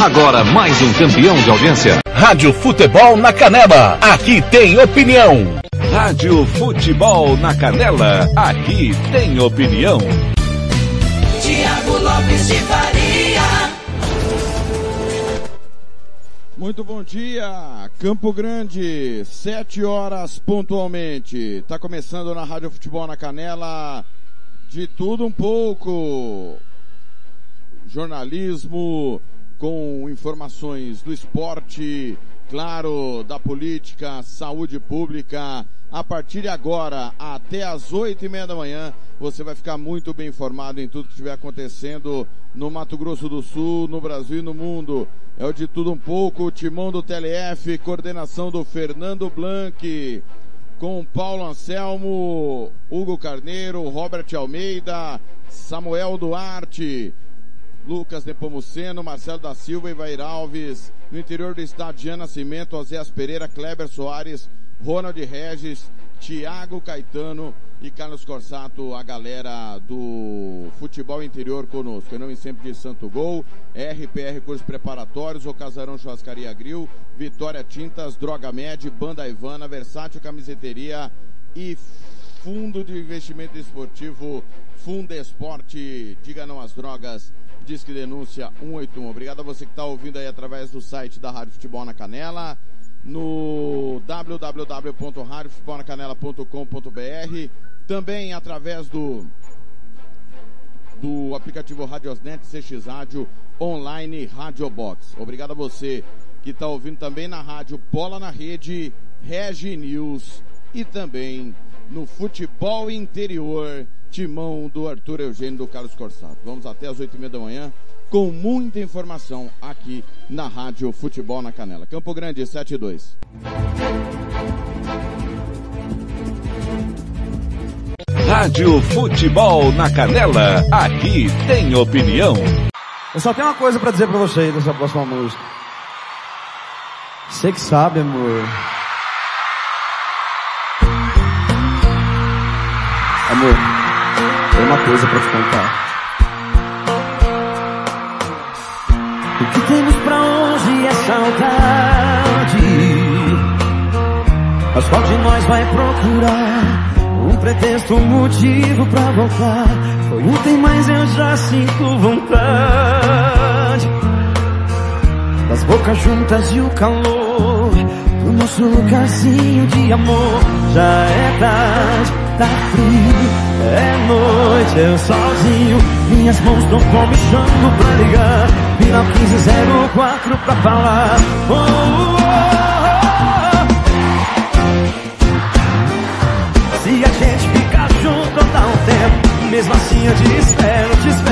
Agora mais um campeão de audiência. Rádio Futebol na Canela. Aqui tem opinião. Rádio Futebol na Canela. Aqui tem opinião. Tiago Lopes de Faria. Muito bom dia, Campo Grande, sete horas pontualmente. Tá começando na Rádio Futebol na Canela, de tudo um pouco. Jornalismo com informações do esporte, claro, da política, saúde pública. A partir de agora, até as oito e meia da manhã, você vai ficar muito bem informado em tudo que estiver acontecendo no Mato Grosso do Sul, no Brasil e no mundo. É o de tudo um pouco, timão do TLF, coordenação do Fernando Blanc, com Paulo Anselmo, Hugo Carneiro, Robert Almeida, Samuel Duarte, Lucas Nepomuceno, Marcelo da Silva e Vair Alves. No interior do estado, Jean Nascimento, Oséas Pereira, Kleber Soares, Ronald Regis, Tiago Caetano e Carlos Corsato, a galera do futebol interior conosco. Em nome sempre de Santo Gol, RPR Cursos Preparatórios, O Casarão Churrascaria Grill, Vitória Tintas, Droga Med, Banda Ivana, Versátil Camiseteria e Fundo de Investimento Esportivo Fundesporte. Diga não às drogas. Disque Denúncia 181. Obrigado a você que está ouvindo aí através do site da Rádio Futebol na Canela, no www.radiofutebolnacanela.com.br, também através do do aplicativo Radiosnet CX Rádio Online Radio Box. Obrigado a você que está ouvindo também na rádio Bola na Rede, Regi News e também no Futebol Interior, timão do Arthur Eugênio do Carlos Corsato. Vamos até as oito e meia da manhã com muita informação aqui na Rádio Futebol na Canela. Campo Grande, 7 e 2. Rádio Futebol na Canela. Aqui tem opinião. Eu só tenho uma coisa pra dizer pra vocês dessa próxima música. Você que sabe, amor. Amor, tem uma coisa pra te contar. O que temos pra hoje é saudade. Mas qual de nós vai procurar um pretexto, um motivo pra voltar? Foi ontem, mas eu já sinto vontade. Das bocas juntas e o calor nosso lugarzinho de amor. Já é tarde, tá frio, é noite, eu sozinho. Minhas mãos estão comichando pra ligar. Final 1504 pra falar. Oh, oh, oh. Se a gente ficar junto, dá um tempo. Mesmo assim eu te espero, te espero.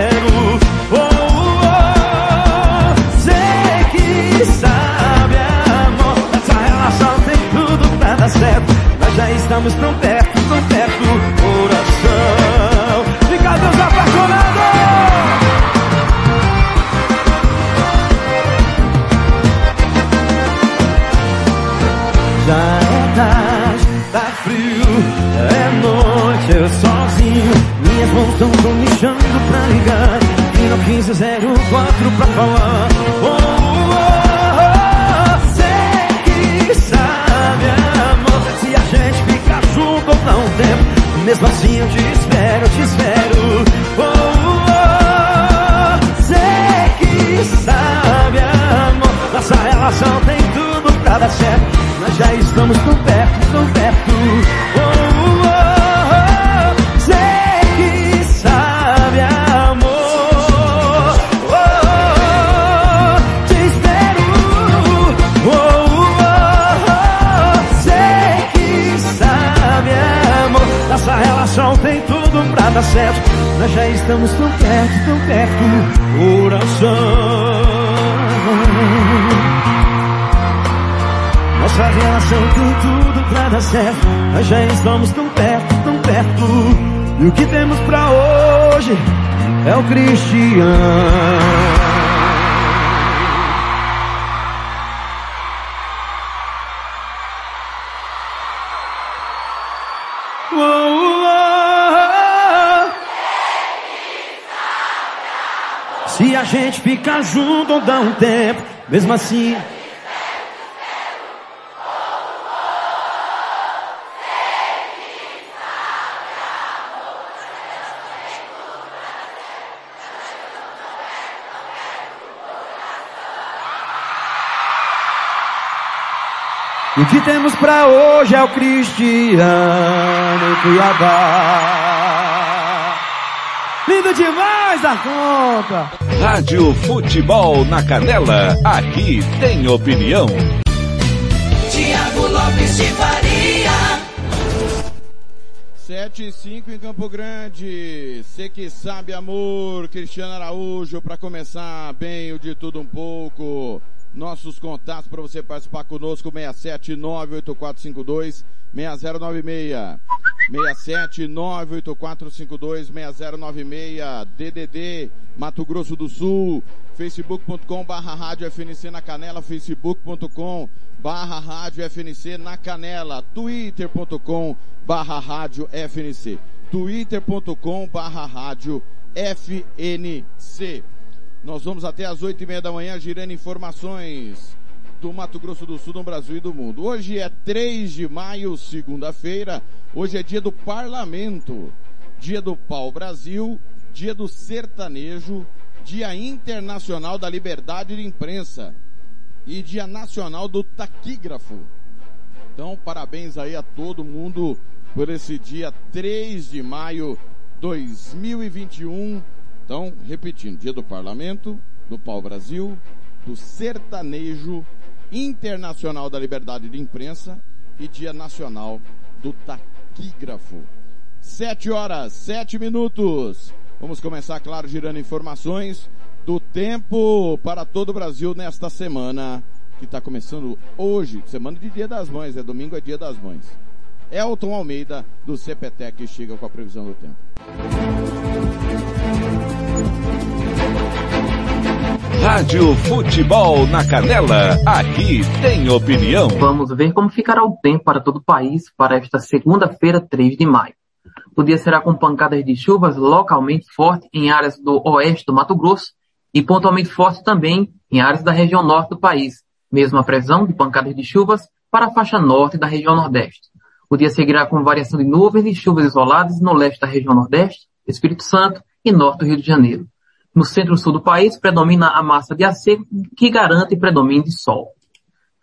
Estamos tão Nós estamos tão perto, tão perto. E o que temos pra hoje é o Cristiano. Se a gente ficar junto dá um tempo, mesmo assim. O que temos pra hoje é o Cristiano Cuiabá. Lindo demais da conta! Rádio Futebol na Canela, aqui tem opinião. Tiago Lopes de Faria. 7 e 5 em Campo Grande. Você que sabe, amor, Cristiano Araújo, para começar bem o de tudo um pouco. Nossos contatos para você participar conosco, 6798452 6096. 6798452 6096. DDD, Mato Grosso do Sul. facebook.com barra rádio FNC na canela, facebook.com barra rádio FNC na canela, twitter.com barra rádio FNC, twitter.com barra rádio FNC. Nós vamos até às oito e meia da manhã girando informações do Mato Grosso do Sul, do Brasil e do mundo. Hoje é 3 de maio, segunda-feira. Hoje é dia do parlamento, dia do pau Brasil, dia do sertanejo, dia internacional da liberdade de imprensa e dia nacional do taquígrafo. Então, parabéns aí a todo mundo por esse dia 3 de maio 2021. Então, repetindo, dia do parlamento, do pau Brasil, do sertanejo, internacional da liberdade de imprensa e dia nacional do taquígrafo. Sete horas, sete minutos. Vamos começar, claro, girando informações do tempo para todo o Brasil nesta semana, que está começando hoje, semana de Dia das Mães, é domingo, é Dia das Mães. Elton Almeida, do CPTEC, chega com a previsão do tempo. Rádio Futebol na Canela, aqui tem opinião. Vamos ver como ficará o tempo para todo o país para esta segunda-feira, 3 de maio. O dia será com pancadas de chuvas localmente fortes em áreas do oeste do Mato Grosso e pontualmente forte também em áreas da região norte do país, mesmo a previsão de pancadas de chuvas para a faixa norte da região nordeste. O dia seguirá com variação de nuvens e chuvas isoladas no leste da região nordeste, Espírito Santo e norte do Rio de Janeiro. No centro-sul do país predomina a massa de ar seco que garante predomínio de sol.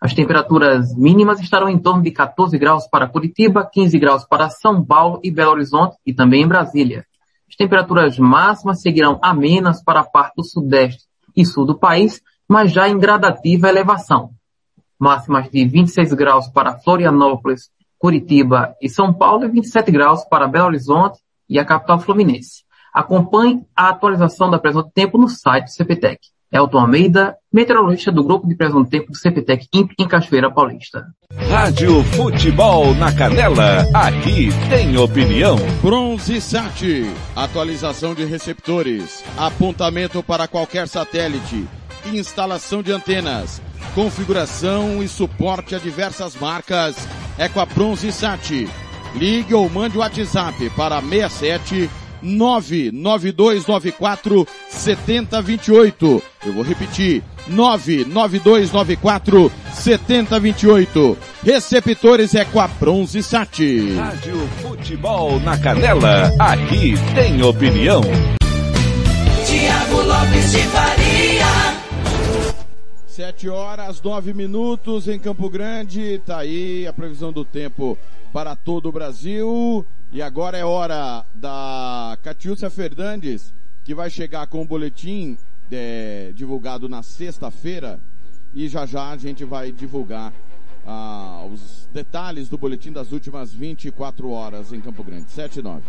As temperaturas mínimas estarão em torno de 14 graus para Curitiba, 15 graus para São Paulo e Belo Horizonte e também em Brasília. As temperaturas máximas seguirão amenas para a parte do sudeste e sul do país, mas já em gradativa elevação. Máximas de 26 graus para Florianópolis, Curitiba e São Paulo e 27 graus para Belo Horizonte e a capital fluminense. Acompanhe a atualização da previsão do tempo no site do CPTEC. Elton Almeida, meteorologista do grupo de previsão do tempo do CPTEC INPE em Cachoeira Paulista. Rádio Futebol na Canela, aqui tem opinião. Bronze Sat, atualização de receptores, apontamento para qualquer satélite, instalação de antenas, configuração e suporte a diversas marcas. É com a Bronze Sat. Ligue ou mande o WhatsApp para 67 99294 7028. Eu vou repetir. 99294 7028. Receptores é com a Bronze Sat. Rádio Futebol na Canela, aqui tem opinião. Tiago Lopes de Faria. Sete horas, nove minutos em Campo Grande. Tá aí a previsão do tempo para todo o Brasil. E agora é hora da Catiúcia Fernandes, que vai chegar com o boletim é, divulgado na sexta-feira. E já já a gente vai divulgar ah, os detalhes do boletim das últimas 24 horas em Campo Grande. 7 e 9.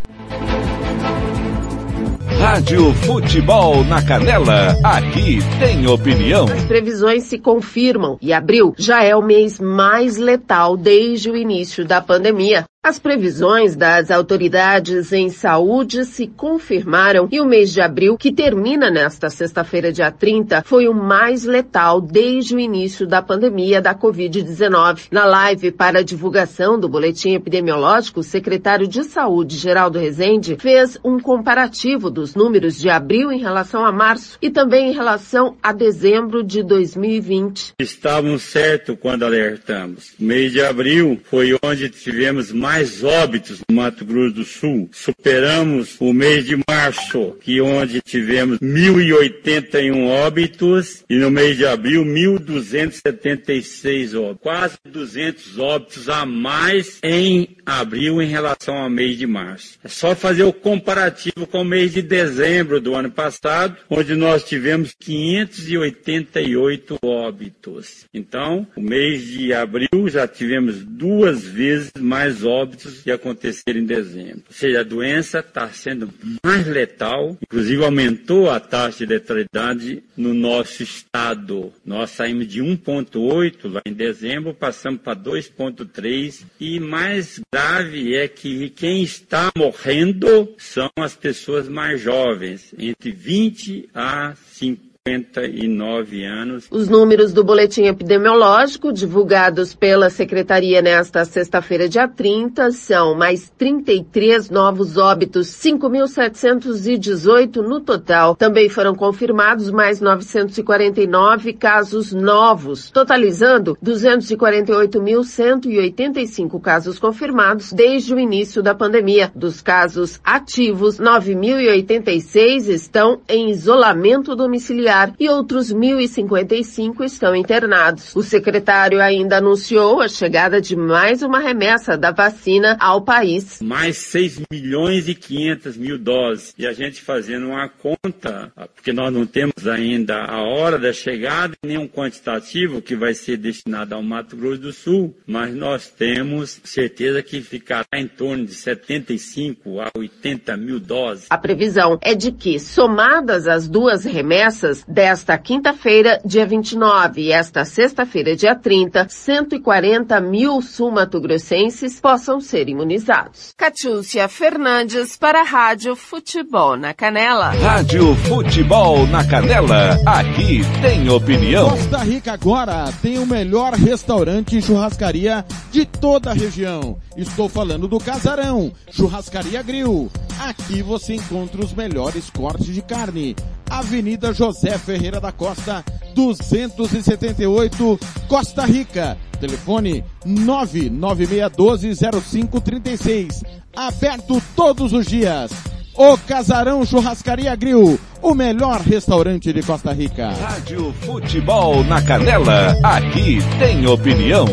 Rádio Futebol na Canela, aqui tem opinião. As previsões se confirmam e abril já é o mês mais letal desde o início da pandemia. As previsões das autoridades em saúde se confirmaram e o mês de abril, que termina nesta sexta-feira, dia 30, foi o mais letal desde o início da pandemia da Covid-19. Na live para divulgação do boletim epidemiológico, o secretário de Saúde, Geraldo Rezende, fez um comparativo dos números de abril em relação a março e também em relação a dezembro de 2020. Estávamos certos quando alertamos. Mês de abril foi onde tivemos mais óbitos no Mato Grosso do Sul. Superamos o mês de março, que onde tivemos 1.081 óbitos, e no mês de abril 1.276 óbitos. Quase 200 óbitos a mais em abril em relação ao mês de março. É só fazer o comparativo com o mês de dezembro do ano passado, onde nós tivemos 588 óbitos. Então, o mês de abril já tivemos duas vezes mais óbitos que aconteceram em dezembro. Ou seja, a doença está sendo mais letal, inclusive aumentou a taxa de letalidade no nosso estado. Nós saímos de 1,8 lá em dezembro, passamos para 2,3 e mais grave é que quem está morrendo são as pessoas mais jovens, entre 20 a 50 59 anos. Os números do boletim epidemiológico divulgados pela Secretaria nesta sexta-feira, dia 30, são mais 33 novos óbitos, 5.718 no total. Também foram confirmados mais 949 casos novos, totalizando 248.185 casos confirmados desde o início da pandemia. Dos casos ativos, 9.086 estão em isolamento domiciliar e outros 1.055 estão internados. O secretário ainda anunciou a chegada de mais uma remessa da vacina ao país. Mais 6 milhões e 500 mil doses. E a gente fazendo uma conta, porque nós não temos ainda a hora da chegada, nem um quantitativo que vai ser destinado ao Mato Grosso do Sul, mas nós temos certeza que ficará em torno de 75 a 80 mil doses. A previsão é de que, somadas as duas remessas, desta quinta-feira, dia 29, e esta sexta-feira, dia 30, 140 mil sul-mato-grossenses possam ser imunizados. Catiúcia Fernandes para a Rádio Futebol na Canela. Rádio Futebol na Canela, aqui tem opinião. Costa Rica agora tem o melhor restaurante e churrascaria de toda a região. Estou falando do Casarão, Churrascaria Grill. Aqui você encontra os melhores cortes de carne. Avenida José Ferreira da Costa, 278, Costa Rica. Telefone 996120536. Aberto todos os dias. O Casarão Churrascaria Grill, o melhor restaurante de Costa Rica. Rádio Futebol na Canela, aqui tem opinião.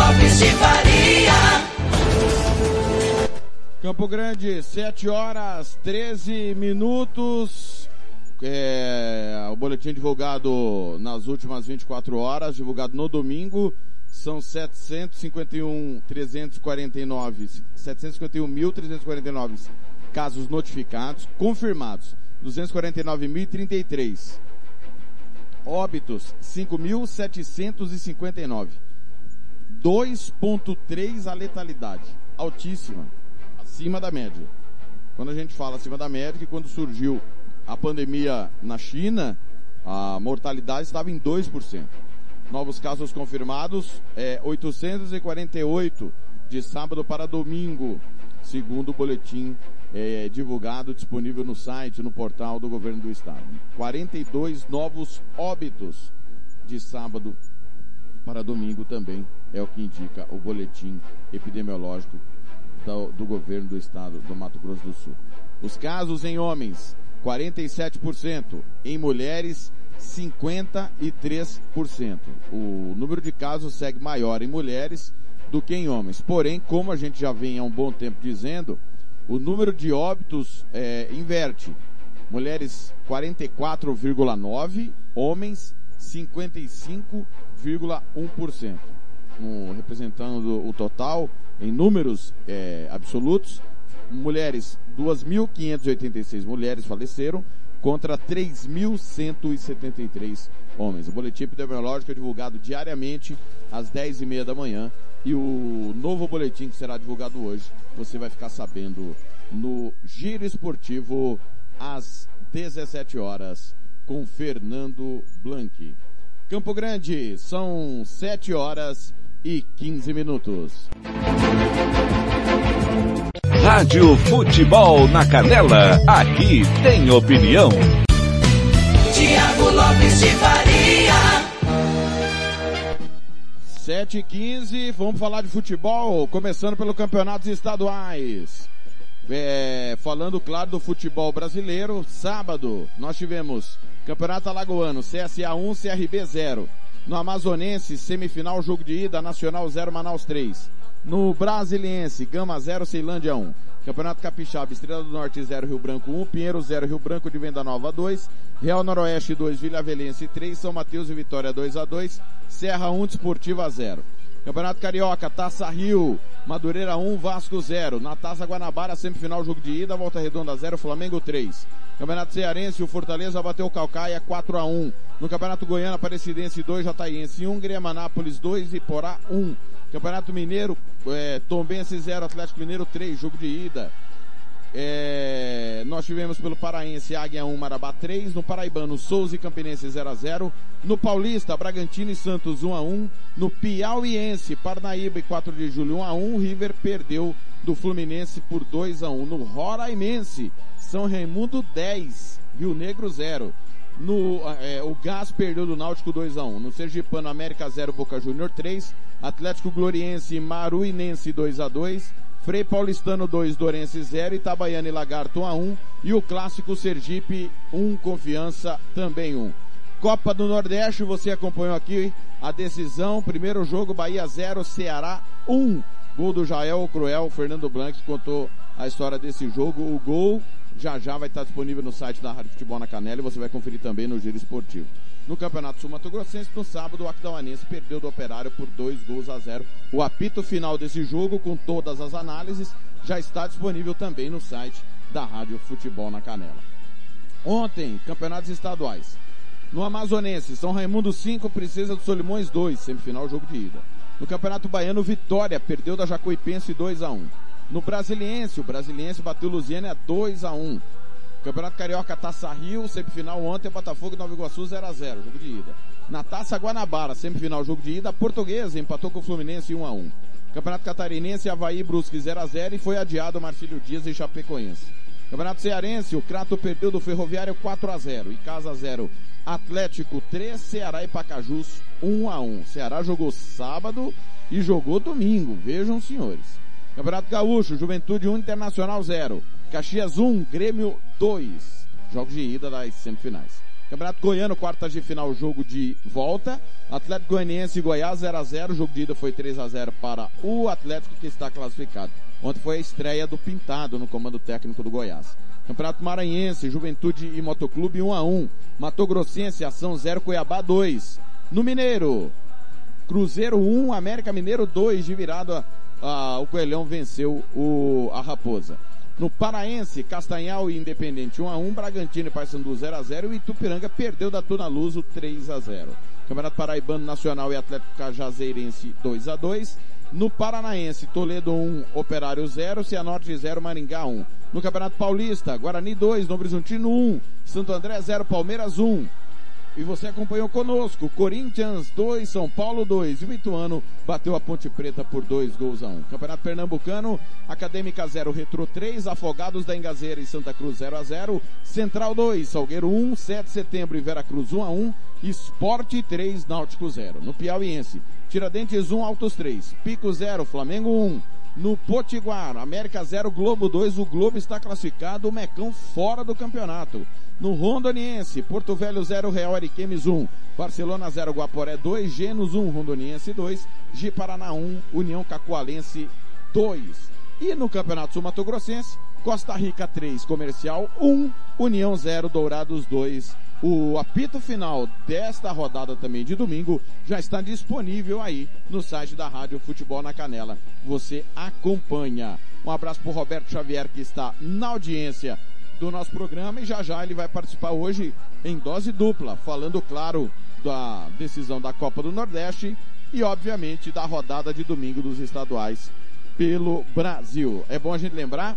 Lopes de Faria. Campo Grande, 7 horas 13 minutos. É, o boletim divulgado nas últimas 24 horas, divulgado no domingo, são 751.349, 751.349 casos notificados, confirmados, 249.033. Óbitos, 5.759. 2.3 a letalidade, altíssima, acima da média. Quando a gente fala acima da média, que quando surgiu a pandemia na China, a mortalidade estava em 2%. Novos casos confirmados, é 848 de sábado para domingo, segundo o boletim é, divulgado, disponível no site, no portal do governo do estado. 42 novos óbitos de sábado para domingo também é o que indica o boletim epidemiológico do, do governo do estado do Mato Grosso do Sul. Os casos em homens, 47%, em mulheres, 53%. O número de casos segue maior em mulheres do que em homens. Porém, como a gente já vem há um bom tempo dizendo, o número de óbitos é, inverte. Mulheres 44,9, homens 55,1%. Representando o total em números é, absolutos, mulheres 2.586 mulheres faleceram contra 3.173 homens. O boletim epidemiológico é divulgado diariamente às 10 e meia da manhã E o novo boletim que será divulgado hoje, você vai ficar sabendo no Giro Esportivo às 17 horas com Fernando Blanc. Campo Grande, são 7 horas e 15 minutos. Rádio Futebol na Canela, aqui tem opinião. Tiago Lopes de Faria. 7 e 15, vamos falar de futebol, começando pelo campeonatos estaduais. É, falando, claro, do futebol brasileiro, sábado nós tivemos Campeonato Alagoano, CSA 1, CRB 0. No Amazonense, semifinal, jogo de ida, Nacional 0, Manaus 3. No Brasiliense, Gama 0, Ceilândia 1. Campeonato Capixaba, Estrela do Norte 0, Rio Branco 1, Pinheiro 0, Rio Branco de Venda Nova 2, Real Noroeste 2, Vila Avelense 3, São Mateus e Vitória 2 a 2, Serra 1, Desportiva 0. Campeonato Carioca, Taça Rio, Madureira 1, Vasco 0. Na Taça Guanabara, semifinal, jogo de ida, Volta Redonda 0, Flamengo 3. Campeonato Cearense, o Fortaleza bateu o Calcaia 4 a 1 No Campeonato Goiano, Aparecidense 2, Jataiense 1, Grêmio 2 e Porá 1. Campeonato Mineiro, é, Tombense 0, Atlético Mineiro 3, jogo de ida. É, nós tivemos pelo Paraense Águia 1, Marabá 3, no Paraibano Souza e Campinense 0 a 0, no Paulista Bragantino e Santos 1 a 1, no Piauiense Parnaíba e 4 de julho 1 a 1, River perdeu do Fluminense por 2 a 1, no Roraimense São Raimundo 10, Rio Negro 0. No, é, o Gás perdeu do Náutico 2 a 1 No Sergipano, América 0, Boca Júnior 3. Atlético Gloriense e Maruinense 2 a 2 Frei Paulistano 2, Dorense 0, Itabaiana e Lagarto 1 a 1 e o clássico Sergipe 1, Confiança também 1. Copa do Nordeste, você acompanhou aqui a decisão, primeiro jogo Bahia 0, Ceará 1. Gol do Jael Cruel, Fernando Blancs contou a história desse jogo. O gol já já vai estar disponível no site da Rádio Futebol na Canela e você vai conferir também no Giro Esportivo. No Campeonato Sul Mato Grossense, no sábado, o Aquidauanense perdeu do Operário por dois gols a zero. O apito final desse jogo, com todas as análises, já está disponível também no site da Rádio Futebol na Canela. Ontem, campeonatos estaduais. No Amazonense, São Raimundo 5, Princesa dos Solimões 2, semifinal jogo de ida. No Campeonato Baiano, Vitória perdeu da Jacuipense 2 a 1. No Brasiliense, o Brasiliense bateu Lusiana 2 a 1. Campeonato Carioca Taça Rio, semifinal ontem, Botafogo e Nova Iguaçu 0x0, jogo de ida. Na Taça Guanabara, semifinal, jogo de ida, Portuguesa empatou com o Fluminense 1x1. Campeonato Catarinense, Havaí Brusque 0x0 e foi adiado Marcílio Dias e Chapecoense. Campeonato Cearense, o Crato perdeu do Ferroviário 4x0 e Casa 0. Atlético 3, Ceará e Pacajus 1x1. Ceará jogou sábado e jogou domingo, vejam senhores. Campeonato Gaúcho, Juventude 1, Internacional 0. Caxias 1, Grêmio 2. Jogos de ida das semifinais. Campeonato Goiano, quartas de final, jogo de volta. Atlético Goianiense e Goiás 0 a 0 Jogo de ida foi 3 a 0 para o Atlético que está classificado. Ontem foi a estreia do Pintado no comando técnico do Goiás. Campeonato Maranhense, Juventude e Motoclube 1 a 1 Mato Grossense, Ação 0, Cuiabá 2. No Mineiro, Cruzeiro 1, América Mineiro 2 de virada. Ah, o Coelhão venceu o, a Raposa. No Paraense, Castanhal e Independente 1 a 1, Bragantino e Paysandu 0 a 0 e Itupiranga perdeu da Tuna Luso 3 a 0. Campeonato Paraibano Nacional e Atlético Cajazeirense 2 a 2. No Paranaense, Toledo 1, Operário 0, Cianorte 0, Maringá 1. No Campeonato Paulista, Guarani 2, Novo Horizontino 1, Santo André 0, Palmeiras 1. E você acompanhou conosco. Corinthians 2, São Paulo 2. E o Ituano bateu a Ponte Preta por 2 gols a 1. Um. Campeonato Pernambucano, Acadêmica 0, Retro 3. Afogados da Engazeira e Santa Cruz 0 a 0. Central 2, Salgueiro 1. 7 de setembro e Veracruz 1 a 1. Esporte 3, Náutico 0. No Piauiense, Tiradentes 1, Altos 3. Pico 0, Flamengo 1. No Potiguar, América 0, Globo 2. O Globo está classificado, o Mecão fora do campeonato. No Rondoniense, Porto Velho 0, Real Ariquemes 1. Barcelona 0, Guaporé 2. Genos 1, Rondoniense 2. Gi Paraná 1, União Cacoalense 2. E no Campeonato Sul Mato Grossense, Costa Rica 3, Comercial 1, União 0, Dourados 2. O apito final desta rodada também de domingo já está disponível aí no site da Rádio Futebol na Canela. Você acompanha. Um abraço para Roberto Xavier que está na audiência do nosso programa e já já ele vai participar hoje em dose dupla, falando, claro, da decisão da Copa do Nordeste e, obviamente, da rodada de domingo dos estaduais pelo Brasil. É bom a gente lembrar,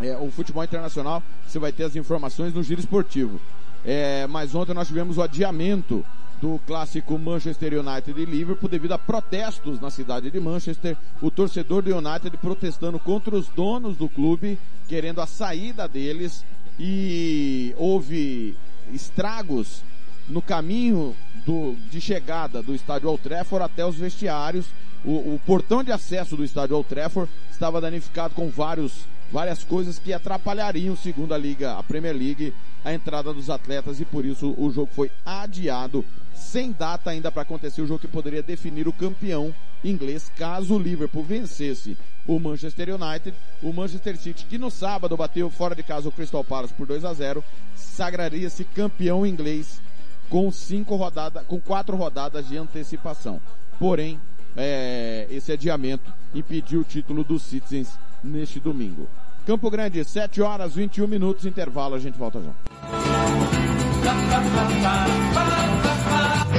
é, o futebol internacional, você vai ter as informações no giro esportivo. É, mas ontem nós tivemos o adiamento do clássico Manchester United e Liverpool devido a protestos na cidade de Manchester. O torcedor do United protestando contra os donos do clube, querendo a saída deles e houve estragos no caminho do, de chegada do estádio Old Trafford até os vestiários. O, o portão de acesso do estádio Old Trafford estava danificado com vários, várias coisas que atrapalhariam, segundo a Liga, a Premier League, a entrada dos atletas e por isso o jogo foi adiado, sem data ainda para acontecer o jogo que poderia definir o campeão inglês caso o Liverpool vencesse o Manchester United, o Manchester City que no sábado bateu fora de casa o Crystal Palace por 2 a 0, sagraria-se campeão inglês com cinco rodadas, com quatro rodadas de antecipação. Porém, é, esse adiamento impediu o título dos Citizens neste domingo. Campo Grande, 7 horas 21 minutos, intervalo, a gente volta já.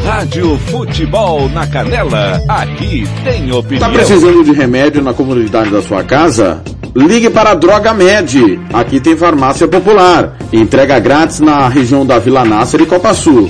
Rádio Futebol na Canela, aqui tem opinião. Tá precisando de remédio na comunidade da sua casa? Ligue para a Droga Med. Aqui tem farmácia popular. Entrega grátis na região da Vila Nácer e Copa Sul.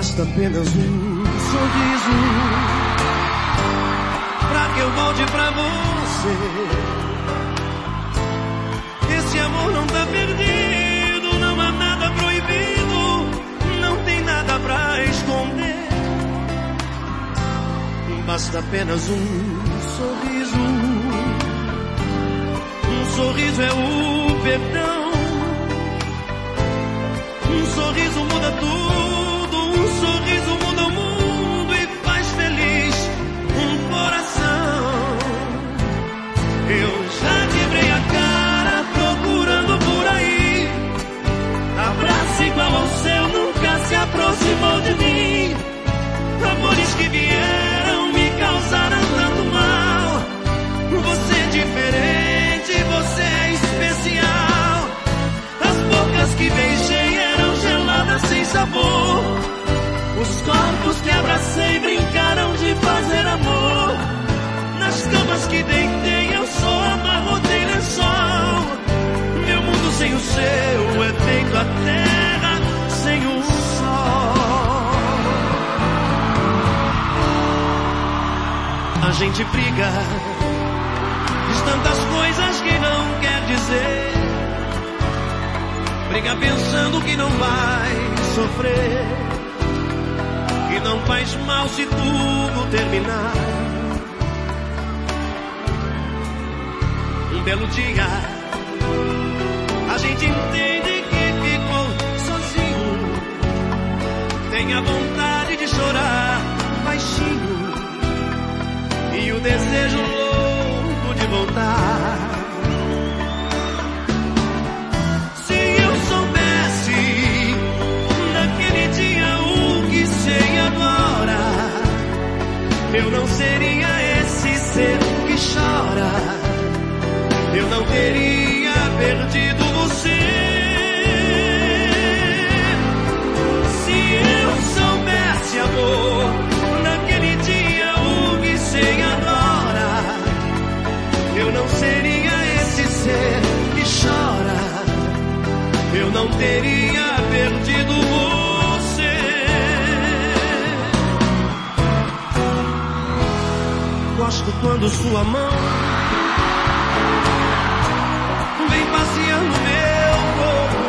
Basta apenas um sorriso pra que eu volte pra você. Esse amor não tá perdido, não há nada proibido, não tem nada pra esconder. Basta apenas um sorriso. Um sorriso é o perdão. Um sorriso muda tudo, Eu já quebrei a cara procurando por aí. Abraço igual ao seu nunca se aproximou de mim. Amores que vieram me causaram tanto mal. Você é diferente, você é especial. As bocas que beijei eram geladas sem sabor. Os corpos que abracei brincaram de fazer amor. Nas camas que deitei seu é feito a terra sem o sol. A gente briga, diz tantas coisas que não quer dizer. Briga pensando que não vai sofrer. Que não faz mal se tudo terminar. Um belo dia, gente entende que ficou sozinho. Tem a vontade de chorar baixinho. E o desejo louco de voltar. Se eu soubesse naquele dia o que sei agora, eu não seria esse ser que chora. Eu não teria não teria perdido você. Gosto quando sua mão vem passeando meu corpo.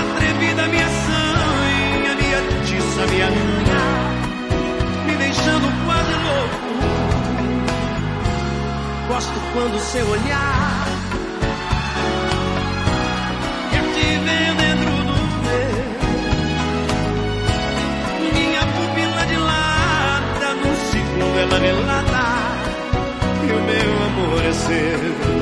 Atrevida minha sanha, minha tiça, minha unha, me deixando quase louco. Gosto quando seu olhar você.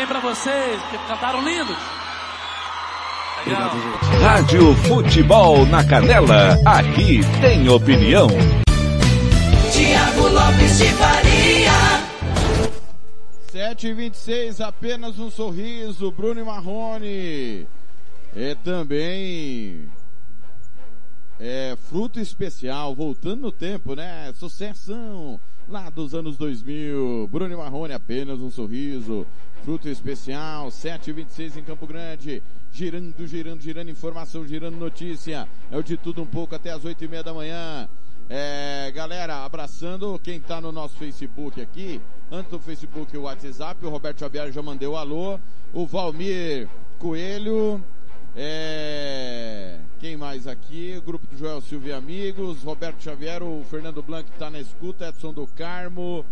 Também pra vocês, que cantaram lindos. Legal. Rádio Futebol na Canela, aqui tem opinião. Tiago Lopes de Faria. 7 e 26 apenas um sorriso, Bruno e Marrone. É também é fruto especial, voltando no tempo, né? Sucessão lá dos anos 2000. Bruno Marrone, apenas um sorriso. Fruto especial, 7 e 26 em Campo Grande. Girando, girando, girando informação, girando notícia. É o de tudo um pouco até as 8 e meia da manhã. É, galera, abraçando quem tá no nosso Facebook aqui. Antes do Facebook e o WhatsApp, o Roberto Xavier já mandou alô. O Valmir Coelho. É, quem mais aqui? Grupo do Joel Silva e Amigos. Roberto Xavier, o Fernando Blanc tá na escuta. Edson do Carmo.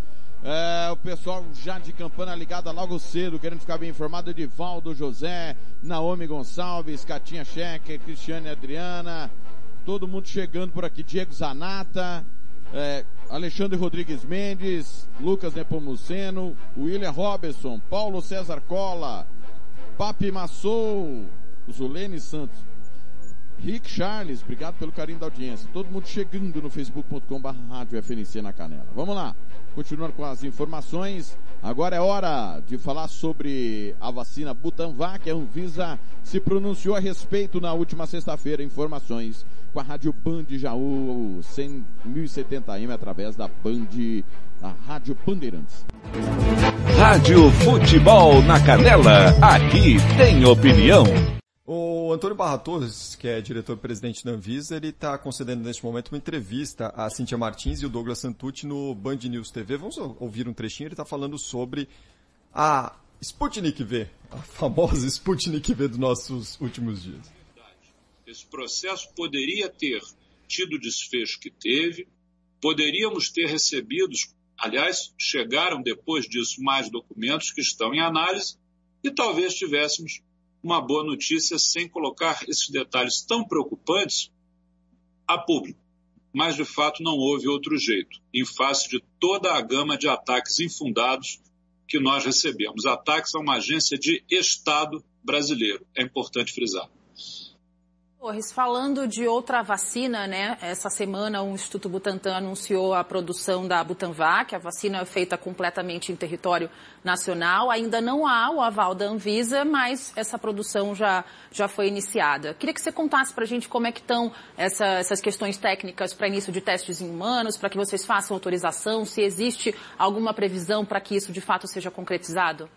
É, o pessoal já de campana ligada logo cedo, querendo ficar bem informado. Edivaldo José, Naomi Gonçalves, Catinha Checker, Cristiane Adriana. Todo mundo chegando por aqui. Diego Zanata, é, Alexandre Rodrigues Mendes, Lucas Nepomuceno, William Robertson, Paulo César Cola, Papi Massou, Zulene Santos. Rick Charles, obrigado pelo carinho da audiência. Todo mundo chegando no facebook.com.br na Canela. Vamos lá, continuando com as informações. Agora é hora de falar sobre a vacina Butanvac. A Anvisa se pronunciou a respeito na última sexta-feira. Informações com a Rádio Band Jaú 100, 1070M através da Band, da Rádio Bandeirantes. Rádio Futebol na Canela, aqui tem opinião. O Antônio Barra Torres, que é diretor-presidente da Anvisa, ele está concedendo neste momento uma entrevista a Cíntia Martins e o Douglas Santucci no Band News TV. Vamos ouvir um trechinho, ele está falando sobre a Sputnik V, a famosa Sputnik V dos nossos últimos dias. Esse processo poderia ter tido o desfecho que teve, poderíamos ter recebido, aliás, chegaram depois disso mais documentos que estão em análise e talvez tivéssemos uma boa notícia sem colocar esses detalhes tão preocupantes a público. Mas, de fato, não houve outro jeito, em face de toda a gama de ataques infundados que nós recebemos. Ataques a uma agência de Estado brasileiro, é importante frisar. Torres, falando de outra vacina, né? Essa semana o Instituto Butantan anunciou a produção da Butanvac, a vacina é feita completamente em território nacional. Ainda não há o aval da Anvisa, mas essa produção já, já foi iniciada. Queria que você contasse para a gente como é que estão essa, essas questões técnicas para início de testes em humanos, para que vocês façam autorização, se existe alguma previsão para que isso de fato seja concretizado.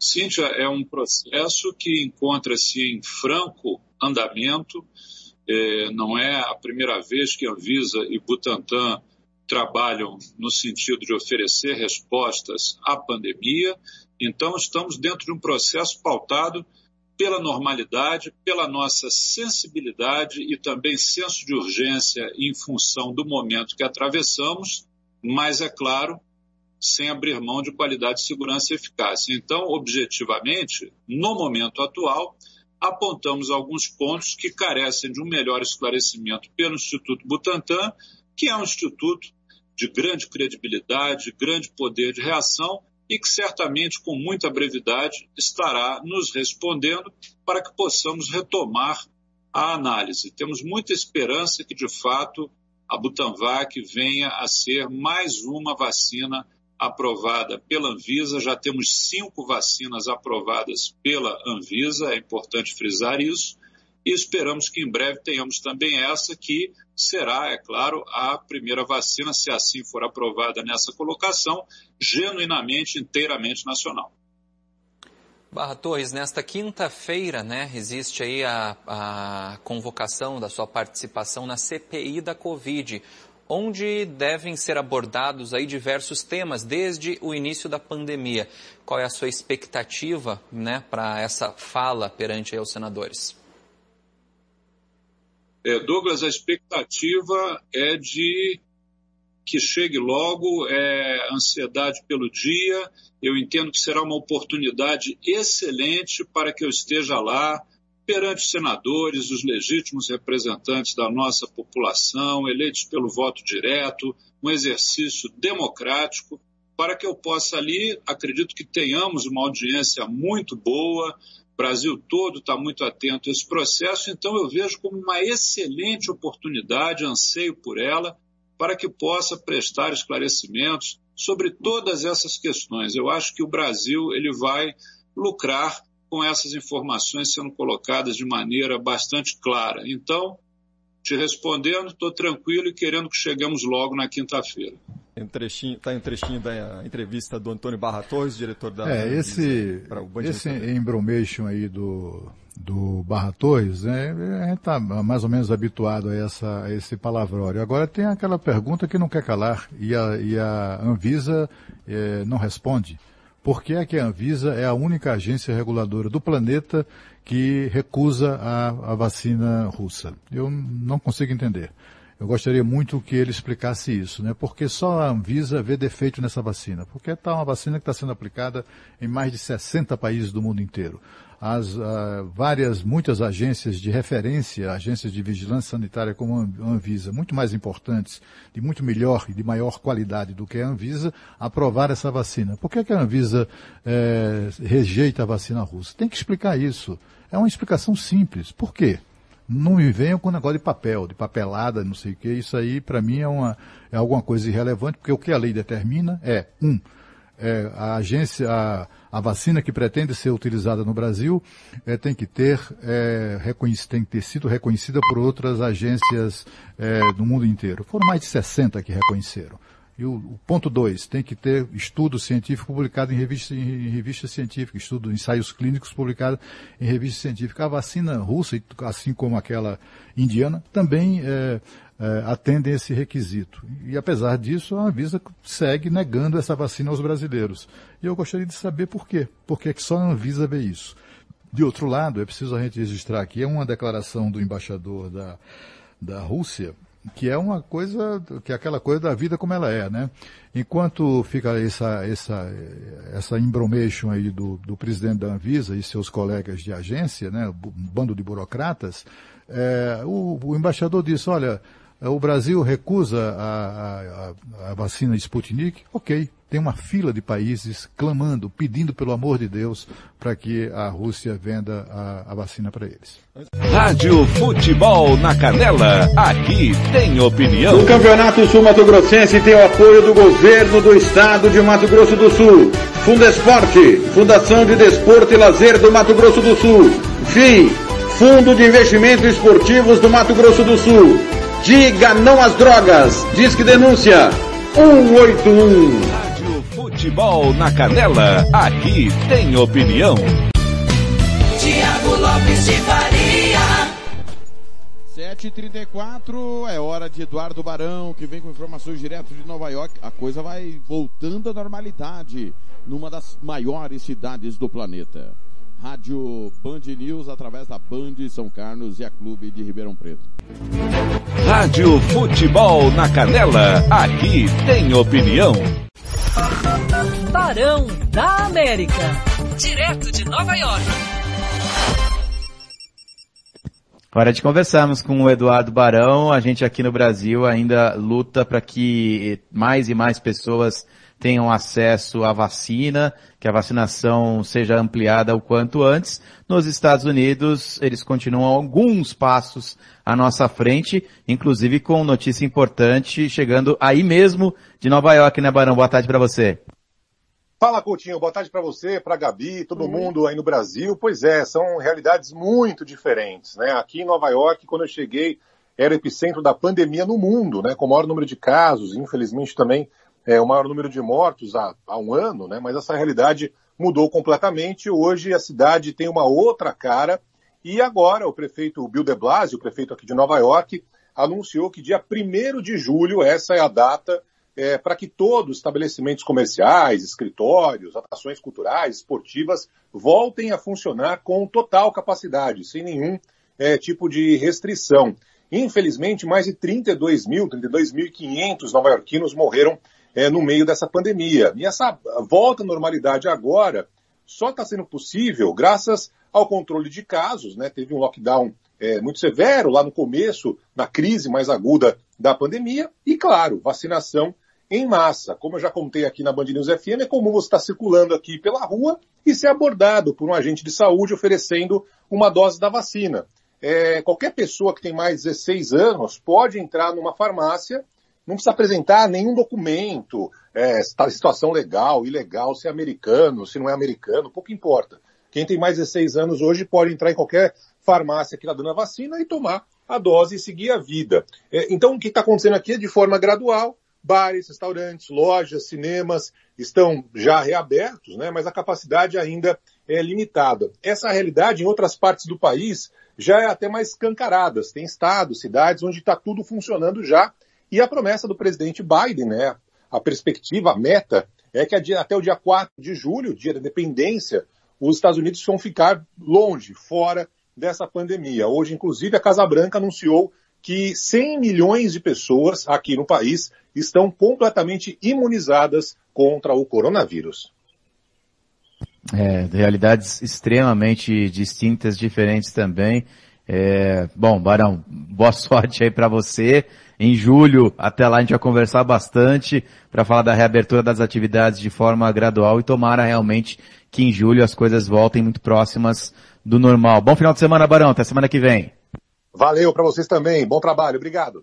Cíntia, é um processo que encontra-se em franco andamento. É, não é a primeira vez que Anvisa e Butantan trabalham no sentido de oferecer respostas à pandemia. Então, estamos dentro de um processo pautado pela normalidade, pela nossa sensibilidade e também senso de urgência em função do momento que atravessamos, mas, é claro, sem abrir mão de qualidade, segurança e eficácia. Então, objetivamente, no momento atual, apontamos alguns pontos que carecem de um melhor esclarecimento pelo Instituto Butantan, que é um instituto de grande credibilidade, grande poder de reação e que certamente, com muita brevidade, estará nos respondendo para que possamos retomar a análise. Temos muita esperança que, de fato, a Butanvac venha a ser mais uma vacina aprovada pela Anvisa, já temos cinco vacinas aprovadas pela Anvisa, é importante frisar isso, e esperamos que em breve tenhamos também essa que será, é claro, a primeira vacina, se assim for aprovada nessa colocação, genuinamente, inteiramente nacional. Barra Torres, nesta quinta-feira, né, existe aí a, a convocação da sua participação na CPI da Covid, onde devem ser abordados aí diversos temas desde o início da pandemia. Qual é a sua expectativa, né, para essa fala perante os senadores? É, Douglas, a expectativa é de que chegue logo, é ansiedade pelo dia. Eu entendo que será uma oportunidade excelente para que eu esteja lá perante os senadores, os legítimos representantes da nossa população, eleitos pelo voto direto, um exercício democrático, para que eu possa ali, acredito que tenhamos uma audiência muito boa, o Brasil todo está muito atento a esse processo, então eu vejo como uma excelente oportunidade, anseio por ela, para que possa prestar esclarecimentos sobre todas essas questões. Eu acho que o Brasil ele vai lucrar com essas informações sendo colocadas de maneira bastante clara. Então, te respondendo, estou tranquilo e querendo que cheguemos logo na quinta-feira. Está em um trechinho da entrevista do Antônio Barra Torres, diretor da... É, esse, esse embromation aí do, do Barra Torres, né, a gente está mais ou menos habituado a, essa, a esse palavrório. Agora tem aquela pergunta que não quer calar e a, e a Anvisa eh, não responde. Por que é que a Anvisa é a única agência reguladora do planeta que recusa a, a vacina russa? Eu não consigo entender. Eu gostaria muito que ele explicasse isso, né? Porque só a Anvisa vê defeito nessa vacina. Porque está uma vacina que está sendo aplicada em mais de 60 países do mundo inteiro as uh, várias, muitas agências de referência, agências de vigilância sanitária como a Anvisa, muito mais importantes, de muito melhor e de maior qualidade do que a Anvisa, aprovar essa vacina. Por que, que a Anvisa eh, rejeita a vacina russa? Tem que explicar isso. É uma explicação simples. Por quê? Não me venham com negócio de papel, de papelada, não sei o que. Isso aí, para mim, é, uma, é alguma coisa irrelevante, porque o que a lei determina é, um, é, a agência, a, a, vacina que pretende ser utilizada no Brasil é, tem que ter é, tem que ter sido reconhecida por outras agências é, do mundo inteiro. Foram mais de 60 que reconheceram. E o, o ponto 2, tem que ter estudo científico publicado em revista, em revista científica, estudo, ensaios clínicos publicados em revista científica. A vacina russa, assim como aquela indiana, também é, é, atendem esse requisito. E apesar disso, a Anvisa segue negando essa vacina aos brasileiros. E eu gostaria de saber por quê. Por que, é que só a Anvisa vê isso? De outro lado, é preciso a gente registrar aqui, é uma declaração do embaixador da, da Rússia, que é uma coisa, que é aquela coisa da vida como ela é, né? Enquanto fica essa, essa, essa embromation aí do, do presidente da Anvisa e seus colegas de agência, né? Um bando de burocratas, é, o, o embaixador disse, olha, o Brasil recusa a, a, a, vacina Sputnik, ok. Tem uma fila de países clamando, pedindo pelo amor de Deus para que a Rússia venda a, a vacina para eles. Rádio Futebol na Canela, aqui tem opinião. O Campeonato Sul Mato Grossense tem o apoio do governo do estado de Mato Grosso do Sul. Fundesporte, Fundação de Desporto e Lazer do Mato Grosso do Sul. FII, Fundo de Investimentos Esportivos do Mato Grosso do Sul. Diga não às drogas. Diz que denúncia 181. Rádio Futebol na Canela. Aqui tem opinião. Tiago Lopes de Faria. 7h34 é hora de Eduardo Barão, que vem com informações direto de Nova York. A coisa vai voltando à normalidade numa das maiores cidades do planeta. Rádio Band News através da Band São Carlos e a Clube de Ribeirão Preto. Rádio Futebol na Canela, aqui tem opinião. Barão da América, direto de Nova York. Hora de conversarmos com o Eduardo Barão. A gente aqui no Brasil ainda luta para que mais e mais pessoas tenham acesso à vacina, que a vacinação seja ampliada o quanto antes. Nos Estados Unidos, eles continuam alguns passos à nossa frente, inclusive com notícia importante chegando aí mesmo de Nova York, né, Barão? Boa tarde para você. Fala, Coutinho. Boa tarde para você, para Gabi, todo mundo aí no Brasil. Pois é, são realidades muito diferentes, né? Aqui em Nova York, quando eu cheguei, era o epicentro da pandemia no mundo, né? Com o maior número de casos, infelizmente também é, o maior número de mortos há, há um ano, né? Mas essa realidade mudou completamente. Hoje a cidade tem uma outra cara e agora o prefeito Bill de Blasio, o prefeito aqui de Nova York, anunciou que dia 1 de julho, essa é a data é, para que todos os estabelecimentos comerciais, escritórios, atrações culturais, esportivas, voltem a funcionar com total capacidade, sem nenhum é, tipo de restrição. Infelizmente, mais de 32 mil, 32.500 nova-iorquinos morreram é, no meio dessa pandemia. E essa volta à normalidade agora só está sendo possível graças ao controle de casos, né? Teve um lockdown é, muito severo lá no começo, na crise mais aguda da pandemia, e claro, vacinação em massa. Como eu já contei aqui na Band News FM, é comum você estar circulando aqui pela rua e ser abordado por um agente de saúde oferecendo uma dose da vacina. É, qualquer pessoa que tem mais de 16 anos pode entrar numa farmácia, não precisa apresentar nenhum documento, é, situação legal, ilegal, se é americano, se não é americano, pouco importa. Quem tem mais de 16 anos hoje pode entrar em qualquer farmácia que está dando a vacina e tomar a dose e seguir a vida. É, então, o que está acontecendo aqui é de forma gradual, bares, restaurantes, lojas, cinemas estão já reabertos, né, mas a capacidade ainda é limitada. Essa realidade em outras partes do país já é até mais escancarada. Tem estados, cidades onde está tudo funcionando já. E a promessa do presidente Biden, né, a perspectiva, a meta, é que até o dia 4 de julho, dia da independência, os Estados Unidos vão ficar longe, fora dessa pandemia. Hoje, inclusive, a Casa Branca anunciou que 100 milhões de pessoas aqui no país estão completamente imunizadas contra o coronavírus. É, realidades extremamente distintas, diferentes também. É, bom, Barão, boa sorte aí para você. Em julho, até lá a gente vai conversar bastante para falar da reabertura das atividades de forma gradual e tomara realmente que em julho as coisas voltem muito próximas do normal. Bom final de semana, Barão. Até semana que vem. Valeu para vocês também. Bom trabalho. Obrigado.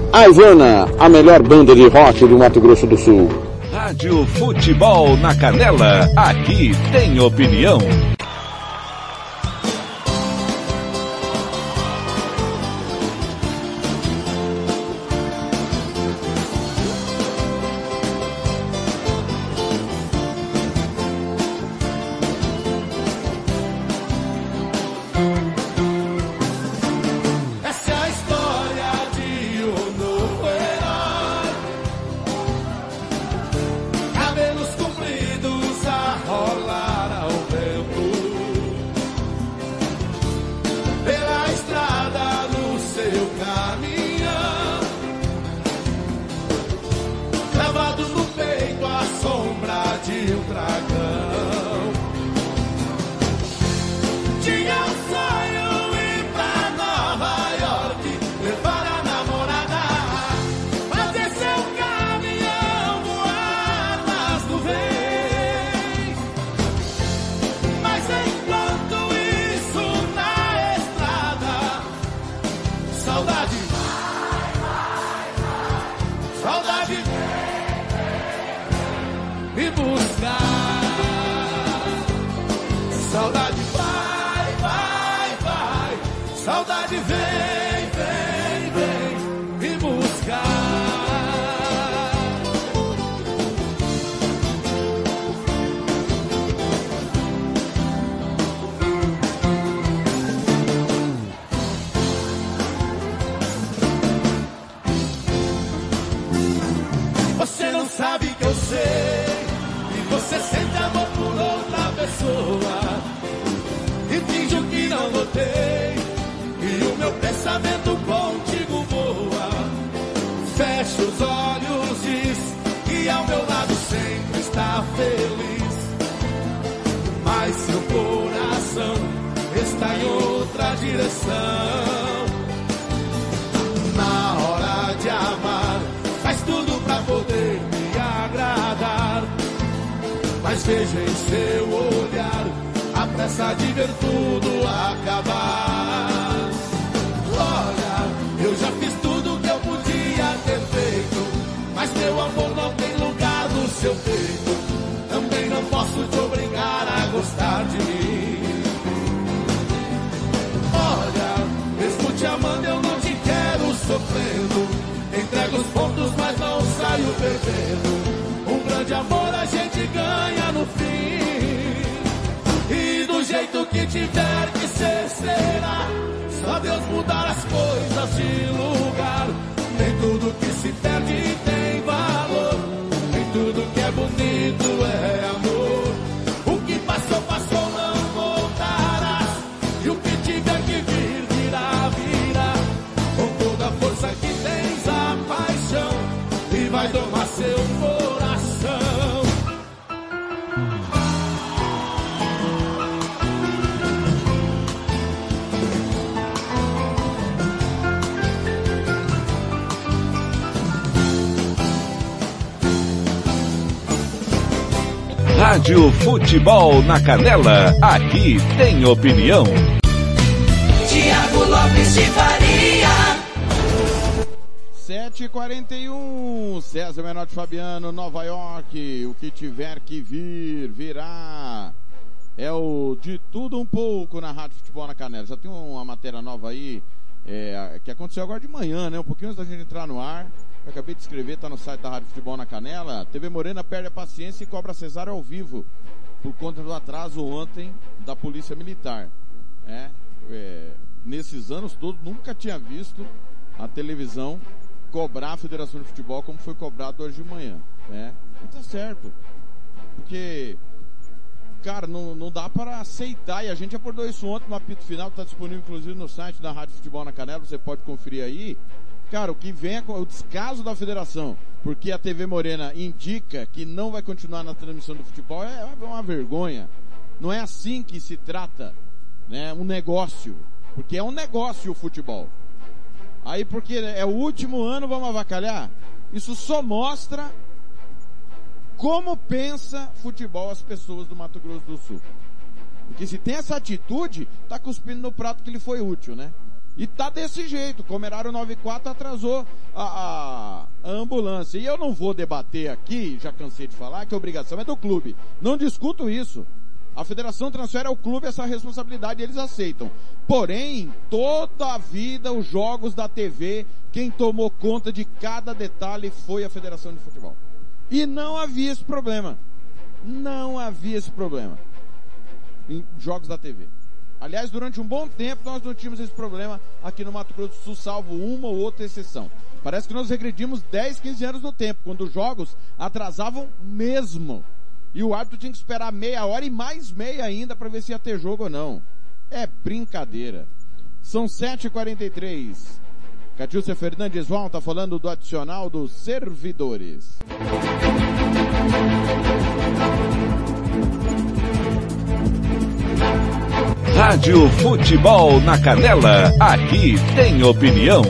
A Ivana, a melhor banda de rock do Mato Grosso do Sul. Rádio Futebol na Canela, aqui tem opinião. Veja em seu olhar a pressa de ver tudo acabar. Olha, eu já fiz tudo que eu podia ter feito, mas meu amor não tem lugar no seu peito. Também não posso te obrigar a gostar de mim. Olha, mesmo te amando, eu não te quero sofrendo. Entrego os pontos, mas não saio perdendo. Um grande amor a gente ganha fim. E do jeito que tiver que ser, será. Só Deus mudar as coisas de lugar. Nem tudo que se perde Rádio Futebol na Canela, aqui tem opinião. Tiago Lopes de Faria. 7h41, César Menotti Fabiano, Nova York. O que tiver que vir, virá. É o de tudo um pouco na Rádio Futebol na Canela. Já tem uma matéria nova aí, é, que aconteceu agora de manhã, né? Um pouquinho antes da gente entrar no ar. Eu acabei de escrever, tá no site da Rádio Futebol na Canela. TV Morena perde a paciência e cobra cesárea ao vivo por conta do atraso ontem da Polícia Militar. É, é, nesses anos todos, nunca tinha visto a televisão cobrar a Federação de Futebol como foi cobrado hoje de manhã. Né? E tá certo. Porque, cara, não, não dá para aceitar. E a gente abordou isso ontem no apito final, está disponível inclusive no site da Rádio Futebol na Canela, você pode conferir aí. Cara, o que vem é o descaso da federação, porque a TV Morena indica que não vai continuar na transmissão do futebol, é uma vergonha. Não é assim que se trata, né? Um negócio, porque é um negócio o futebol. Aí porque é o último ano, vamos avacalhar? Isso só mostra como pensa futebol as pessoas do Mato Grosso do Sul. Porque se tem essa atitude, tá cuspindo no prato que lhe foi útil, né? E tá desse jeito. Comerário 94 atrasou a, a, a, ambulância. E eu não vou debater aqui, já cansei de falar, que a obrigação é do clube. Não discuto isso. A federação transfere ao clube essa responsabilidade e eles aceitam. Porém, toda a vida, os jogos da TV, quem tomou conta de cada detalhe foi a Federação de Futebol. E não havia esse problema. Não havia esse problema. Em jogos da TV. Aliás, durante um bom tempo nós não tínhamos esse problema aqui no Mato Grosso do Sul, salvo uma ou outra exceção. Parece que nós regredimos 10, 15 anos no tempo, quando os jogos atrasavam mesmo. E o árbitro tinha que esperar meia hora e mais meia ainda para ver se ia ter jogo ou não. É brincadeira. São 7h43. Catiúcia Fernandes volta falando do adicional dos servidores. Rádio Futebol na Canela, aqui tem opinião.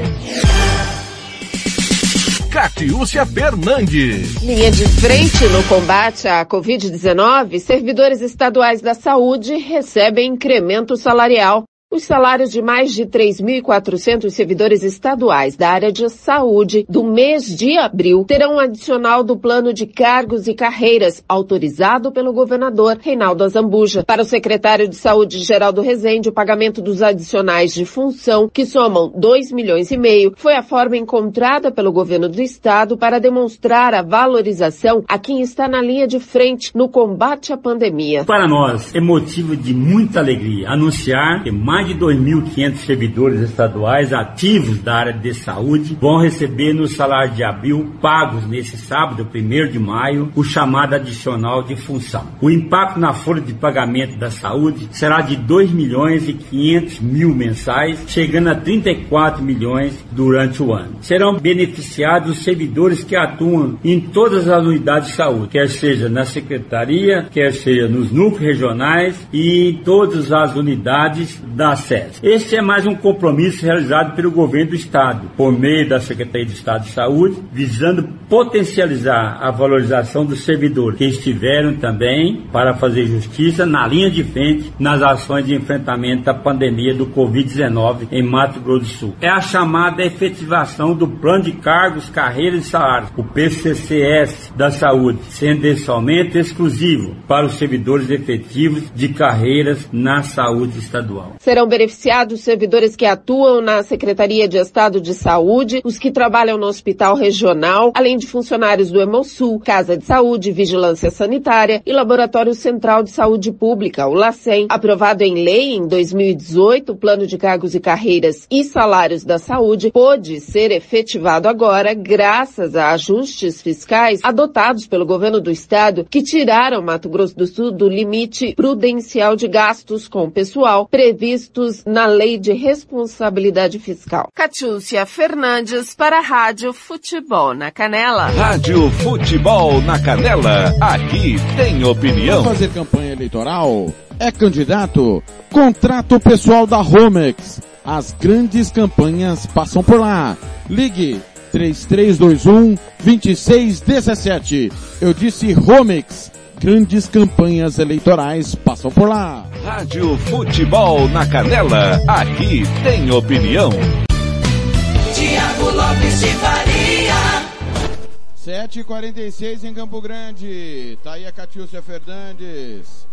Catiúcia Fernandes. Linha de frente no combate à Covid-19, servidores estaduais da saúde recebem incremento salarial. Os salários de mais de 3.400 servidores estaduais da área de saúde do mês de abril terão um adicional do plano de cargos e carreiras autorizado pelo governador Reinaldo Azambuja. Para o secretário de Saúde Geraldo Rezende, o pagamento dos adicionais de função, que somam 2 milhões e meio, foi a forma encontrada pelo governo do estado para demonstrar a valorização a quem está na linha de frente no combate à pandemia. Para nós é motivo de muita alegria anunciar que mais de 2.500 servidores estaduais ativos da área de saúde vão receber no salário de abril, pagos nesse sábado, 1 de maio, o chamado adicional de função. O impacto na folha de pagamento da saúde será de 2 milhões e 500 mil mensais, chegando a 34 milhões durante o ano. Serão beneficiados os servidores que atuam em todas as unidades de saúde, quer seja na secretaria, quer seja nos núcleos regionais e em todas as unidades da SES. Este é mais um compromisso realizado pelo governo do Estado, por meio da Secretaria de Estado de Saúde, visando potencializar a valorização dos servidores que estiveram também para fazer justiça na linha de frente nas ações de enfrentamento da pandemia do Covid-19 em Mato Grosso do Sul. É a chamada efetivação do Plano de Cargos, Carreiras e Salários, o PCCS da Saúde, sendo esse aumento exclusivo para os servidores efetivos de carreiras na saúde estadual. Serão beneficiados servidores que atuam na Secretaria de Estado de Saúde, os que trabalham no Hospital Regional, além de funcionários do Hemosul, Casa de Saúde, Vigilância Sanitária e Laboratório Central de Saúde Pública, o LACEN. Aprovado em lei em 2018, o Plano de Cargos e Carreiras e Salários da Saúde pôde ser efetivado agora graças a ajustes fiscais adotados pelo governo do estado que tiraram Mato Grosso do Sul do limite prudencial de gastos com pessoal previstos na Lei de Responsabilidade Fiscal. Catiúcia Fernandes para a Rádio Futebol na Canela. Rádio Futebol na Canela. Aqui tem opinião. Fazer campanha eleitoral? É candidato? Contrato pessoal da Romex. As grandes campanhas passam por lá. Ligue 3321 2617. Eu disse Romex. Grandes campanhas eleitorais passam por lá. Rádio Futebol na Canela. Aqui tem opinião. Tiago Lopes de Faria. 7h46 em Campo Grande. Tá aí a Catiúcia Fernandes.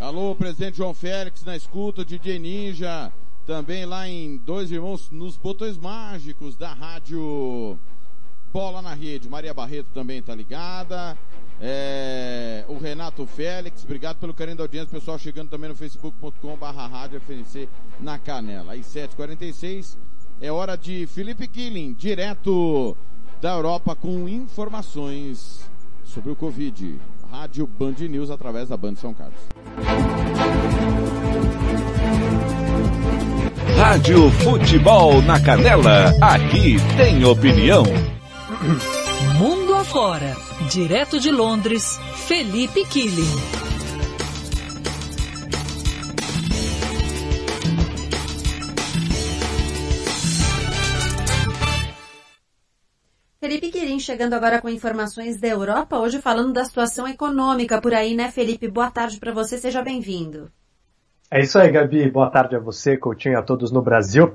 Alô, presidente João Félix na escuta, DJ Ninja. Também lá em Dois Irmãos, nos botões mágicos da rádio Bola na Rede. Maria Barreto também tá ligada. É, o Renato Félix, obrigado pelo carinho da audiência. Pessoal chegando também no facebook.com barra rádio FNC na Canela. Às 7h46 é hora de Felipe Killing, direto da Europa com informações sobre o Covid. Rádio Band News através da Band São Carlos. Rádio Futebol na Canela. Aqui tem opinião. Mundo afora. Direto de Londres, Felipe Killing. Felipe Quirim chegando agora com informações da Europa, hoje falando da situação econômica por aí, né, Felipe? Boa tarde para você, seja bem-vindo. É isso aí, Gabi. Boa tarde a você, Coutinho, a todos no Brasil.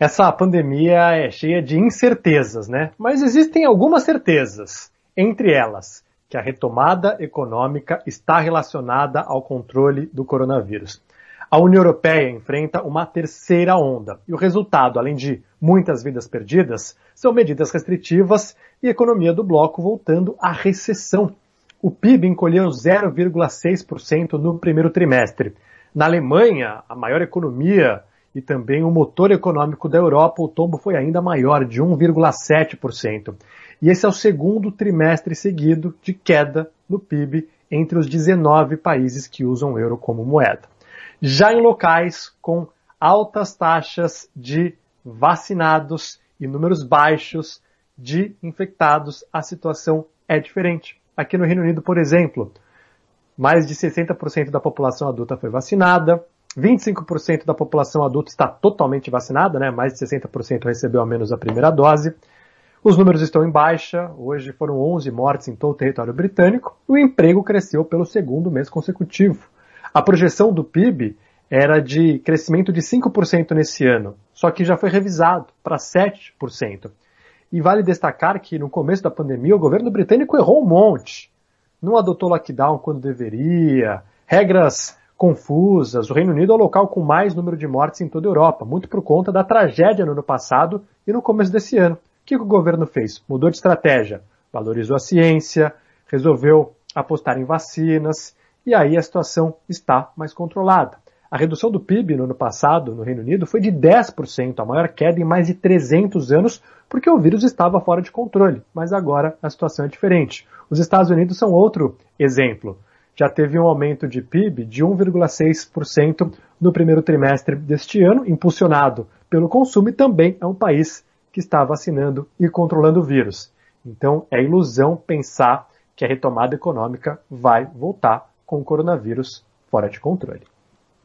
Essa pandemia é cheia de incertezas, né? Mas existem algumas certezas. Entre elas, que a retomada econômica está relacionada ao controle do coronavírus. A União Europeia enfrenta uma terceira onda e o resultado, além de muitas vidas perdidas, são medidas restritivas e economia do bloco voltando à recessão. O PIB encolheu 0,6% no primeiro trimestre. Na Alemanha, a maior economia e também o motor econômico da Europa, o tombo foi ainda maior, de 1,7%. E esse é o segundo trimestre seguido de queda no PIB entre os 19 países que usam o euro como moeda. Já em locais com altas taxas de vacinados e números baixos de infectados, a situação é diferente. Aqui no Reino Unido, por exemplo, mais de 60% da população adulta foi vacinada, 25% da população adulta está totalmente vacinada, né? mais de 60% recebeu ao menos a primeira dose. Os números estão em baixa, hoje foram 11 mortes em todo o território britânico, o emprego cresceu pelo segundo mês consecutivo. A projeção do PIB era de crescimento de 5% nesse ano, só que já foi revisado para 7%. E vale destacar que no começo da pandemia o governo britânico errou um monte. Não adotou lockdown quando deveria, regras confusas. O Reino Unido é o local com mais número de mortes em toda a Europa, muito por conta da tragédia no ano passado e no começo desse ano. O que o governo fez? Mudou de estratégia, valorizou a ciência, resolveu apostar em vacinas, e aí a situação está mais controlada. A redução do PIB no ano passado no Reino Unido foi de 10%, a maior queda em mais de 300 anos, porque o vírus estava fora de controle. Mas agora a situação é diferente. Os Estados Unidos são outro exemplo. Já teve um aumento de PIB de 1,6% no primeiro trimestre deste ano, impulsionado pelo consumo e também é um país que está vacinando e controlando o vírus. Então é ilusão pensar que a retomada econômica vai voltar com o coronavírus fora de controle.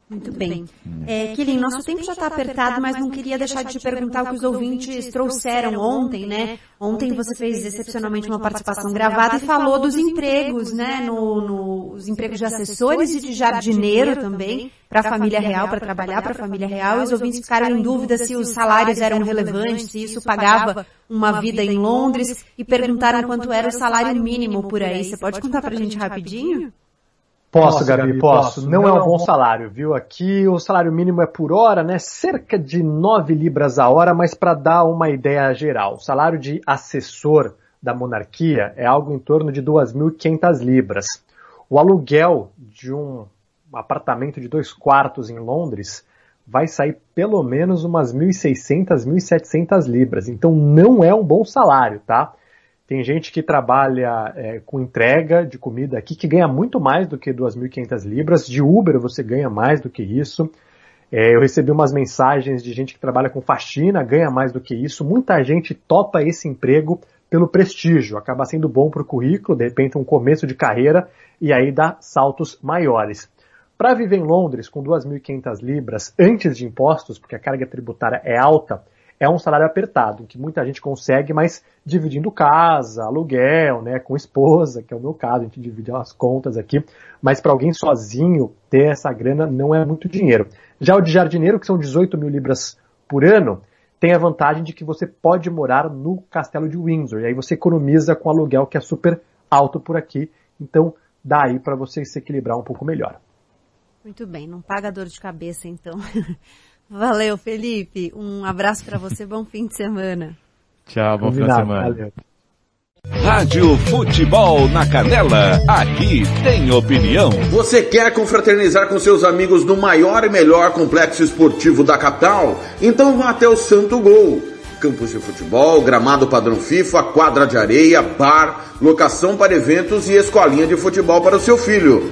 Muito bem. É, Kilin, nosso tempo já está apertado, mas não queria deixar de te perguntar o que os ouvintes trouxeram ontem, né? Ontem você fez excepcionalmente uma participação gravada e falou dos empregos, né? No, no os empregos de assessores e de jardineiro também, para a família real, para trabalhar para a família real. E os ouvintes ficaram em dúvida se os salários eram relevantes, se isso pagava uma vida em Londres e perguntaram quanto era o salário mínimo por aí. Você pode contar para a gente rapidinho? Posso, Gabi, posso. Não é um bom salário, viu? Aqui o salário mínimo é por hora, né? Cerca de 9 libras a hora, mas para dar uma ideia geral, o salário de assessor da monarquia é algo em torno de 2.500 libras. O aluguel de um apartamento de dois quartos em Londres vai sair pelo menos umas 1.600, 1.700 libras. Então não é um bom salário, tá? Tem gente que trabalha é, com entrega de comida aqui que ganha muito mais do que 2.500 libras. De Uber você ganha mais do que isso. É, eu recebi umas mensagens de gente que trabalha com faxina, ganha mais do que isso. Muita gente topa esse emprego pelo prestígio, acaba sendo bom para o currículo, de repente um começo de carreira e aí dá saltos maiores. Para viver em Londres com 2.500 libras antes de impostos, porque a carga tributária é alta, é um salário apertado, que muita gente consegue, mas dividindo casa, aluguel, né, com esposa, que é o meu caso, a gente divide as contas aqui, mas para alguém sozinho ter essa grana não é muito dinheiro. Já o de jardineiro, que são 18 mil libras por ano, tem a vantagem de que você pode morar no castelo de Windsor, e aí você economiza com aluguel que é super alto por aqui, então dá aí para você se equilibrar um pouco melhor. Muito bem, não paga dor de cabeça então. Valeu, Felipe. Um abraço para você, bom fim de semana. Tchau, bom Combinado, fim de semana. Valeu. Rádio Futebol na Canela, aqui tem opinião. Você quer confraternizar com seus amigos no maior e melhor complexo esportivo da capital? Então vá até o Santo Gol. Campos de futebol, gramado padrão FIFA, quadra de areia, bar, locação para eventos e escolinha de futebol para o seu filho.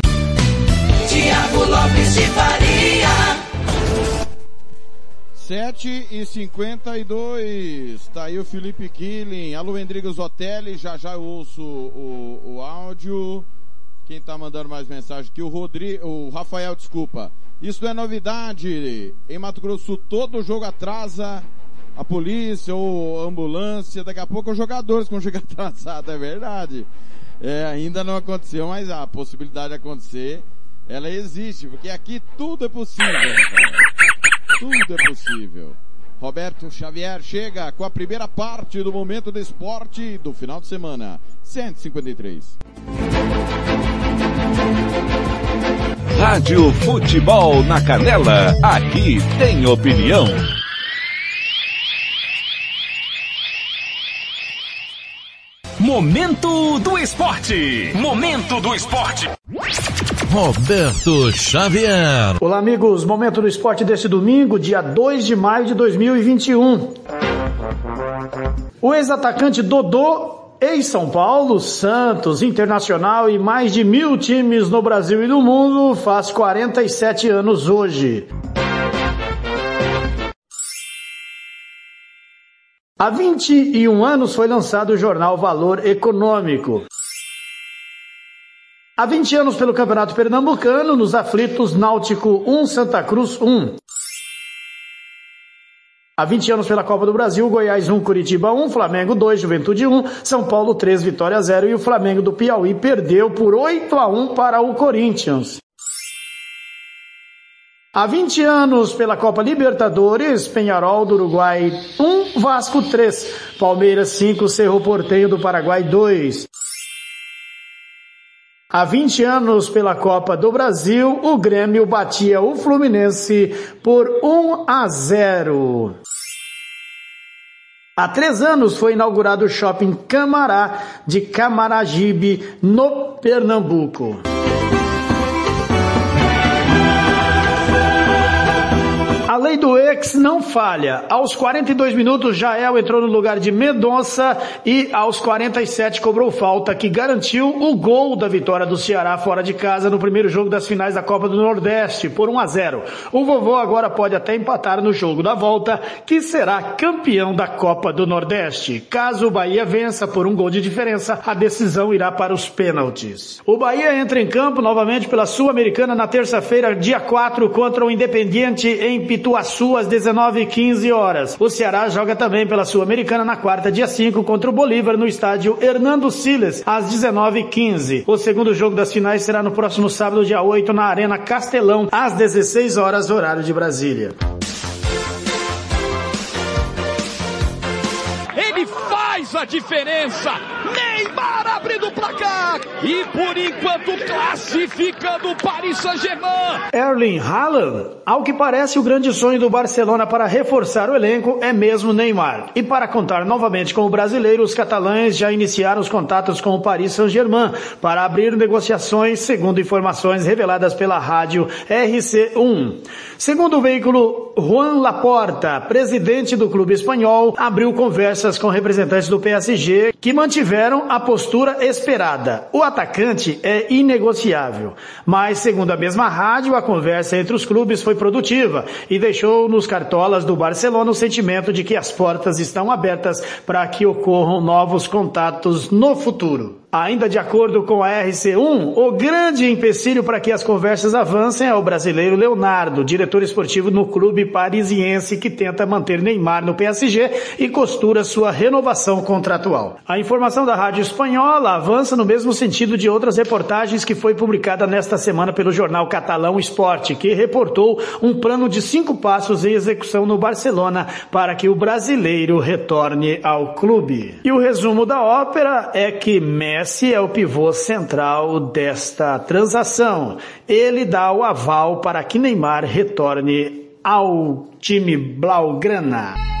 Lopes de Faria. 7 e 52 tá aí o Felipe Killing, alô Endrigos Hotel, já já eu ouço o, o áudio. Quem tá mandando mais mensagem aqui? O Rodrigo, o Rafael, desculpa. Isso é novidade. Em Mato Grosso, todo jogo atrasa a polícia ou ambulância. Daqui a pouco os jogadores com jogo atrasado, é verdade. É, ainda não aconteceu, mas a possibilidade de acontecer ela existe, porque aqui tudo é possível. Tudo é possível. Roberto Xavier chega com a primeira parte do momento do esporte do final de semana. 153. Rádio Futebol na Canela. Aqui tem opinião. Momento do esporte. Momento do esporte. Roberto Xavier. Olá, amigos. Momento do esporte desse domingo, dia 2 de maio de 2021. O ex-atacante Dodô Ex-São Paulo, Santos, Internacional e mais de mil times no Brasil e no mundo, faz 47 anos hoje. Há 21 anos foi lançado o jornal Valor Econômico. Há 20 anos pelo Campeonato Pernambucano, nos aflitos Náutico 1, Santa Cruz 1. Há 20 anos pela Copa do Brasil, Goiás 1, Curitiba 1, Flamengo 2, Juventude 1, São Paulo 3, Vitória 0 e o Flamengo do Piauí perdeu por 8 a 1 para o Corinthians. Há 20 anos pela Copa Libertadores, Penharol do Uruguai 1, Vasco 3, Palmeiras 5, Cerro Porteio do Paraguai 2. Há 20 anos pela Copa do Brasil, o Grêmio batia o Fluminense por 1 a 0. Há três anos foi inaugurado o shopping Camará de Camaragibe, no Pernambuco. Lei do ex não falha. Aos 42 minutos, Jael entrou no lugar de Mendonça e aos 47 cobrou falta que garantiu o gol da vitória do Ceará fora de casa no primeiro jogo das finais da Copa do Nordeste por 1 a 0. O vovô agora pode até empatar no jogo da volta, que será campeão da Copa do Nordeste. Caso o Bahia vença por um gol de diferença, a decisão irá para os pênaltis. O Bahia entra em campo novamente pela Sul-Americana na terça-feira, dia 4, contra o Independiente em Pituaçu às 19h15 horas. O Ceará joga também pela Sul-Americana na quarta, dia 5, contra o Bolívar no estádio Hernando Siles às 19h15. O segundo jogo das finais será no próximo sábado, dia 8, na Arena Castelão, às 16 horas, horário de Brasília. Ele faz a diferença. Neymar abrindo o placar e por enquanto classificando o Paris Saint-Germain. Erling Haaland, ao que parece o grande sonho do Barcelona para reforçar o elenco é mesmo Neymar. E para contar novamente com o brasileiro, os catalães já iniciaram os contatos com o Paris Saint-Germain para abrir negociações, segundo informações reveladas pela rádio RC1. Segundo o veículo, Juan Laporta, presidente do clube espanhol, abriu conversas com representantes do PSG que mantiveram a postura esperada. O atacante é inegociável, mas segundo a mesma rádio, a conversa entre os clubes foi produtiva e deixou nos cartolas do Barcelona o sentimento de que as portas estão abertas para que ocorram novos contatos no futuro. Ainda de acordo com a RC1, o grande empecilho para que as conversas avancem é o brasileiro Leonardo, diretor esportivo no clube parisiense que tenta manter Neymar no PSG e costura sua renovação contratual. A informação da rádio espanhola avança no mesmo sentido de outras reportagens que foi publicada nesta semana pelo jornal catalão Esporte, que reportou um plano de cinco passos em execução no Barcelona para que o brasileiro retorne ao clube. E o resumo da ópera é que Messi é o pivô central desta transação. Ele dá o aval para que Neymar retorne ao time Blaugrana.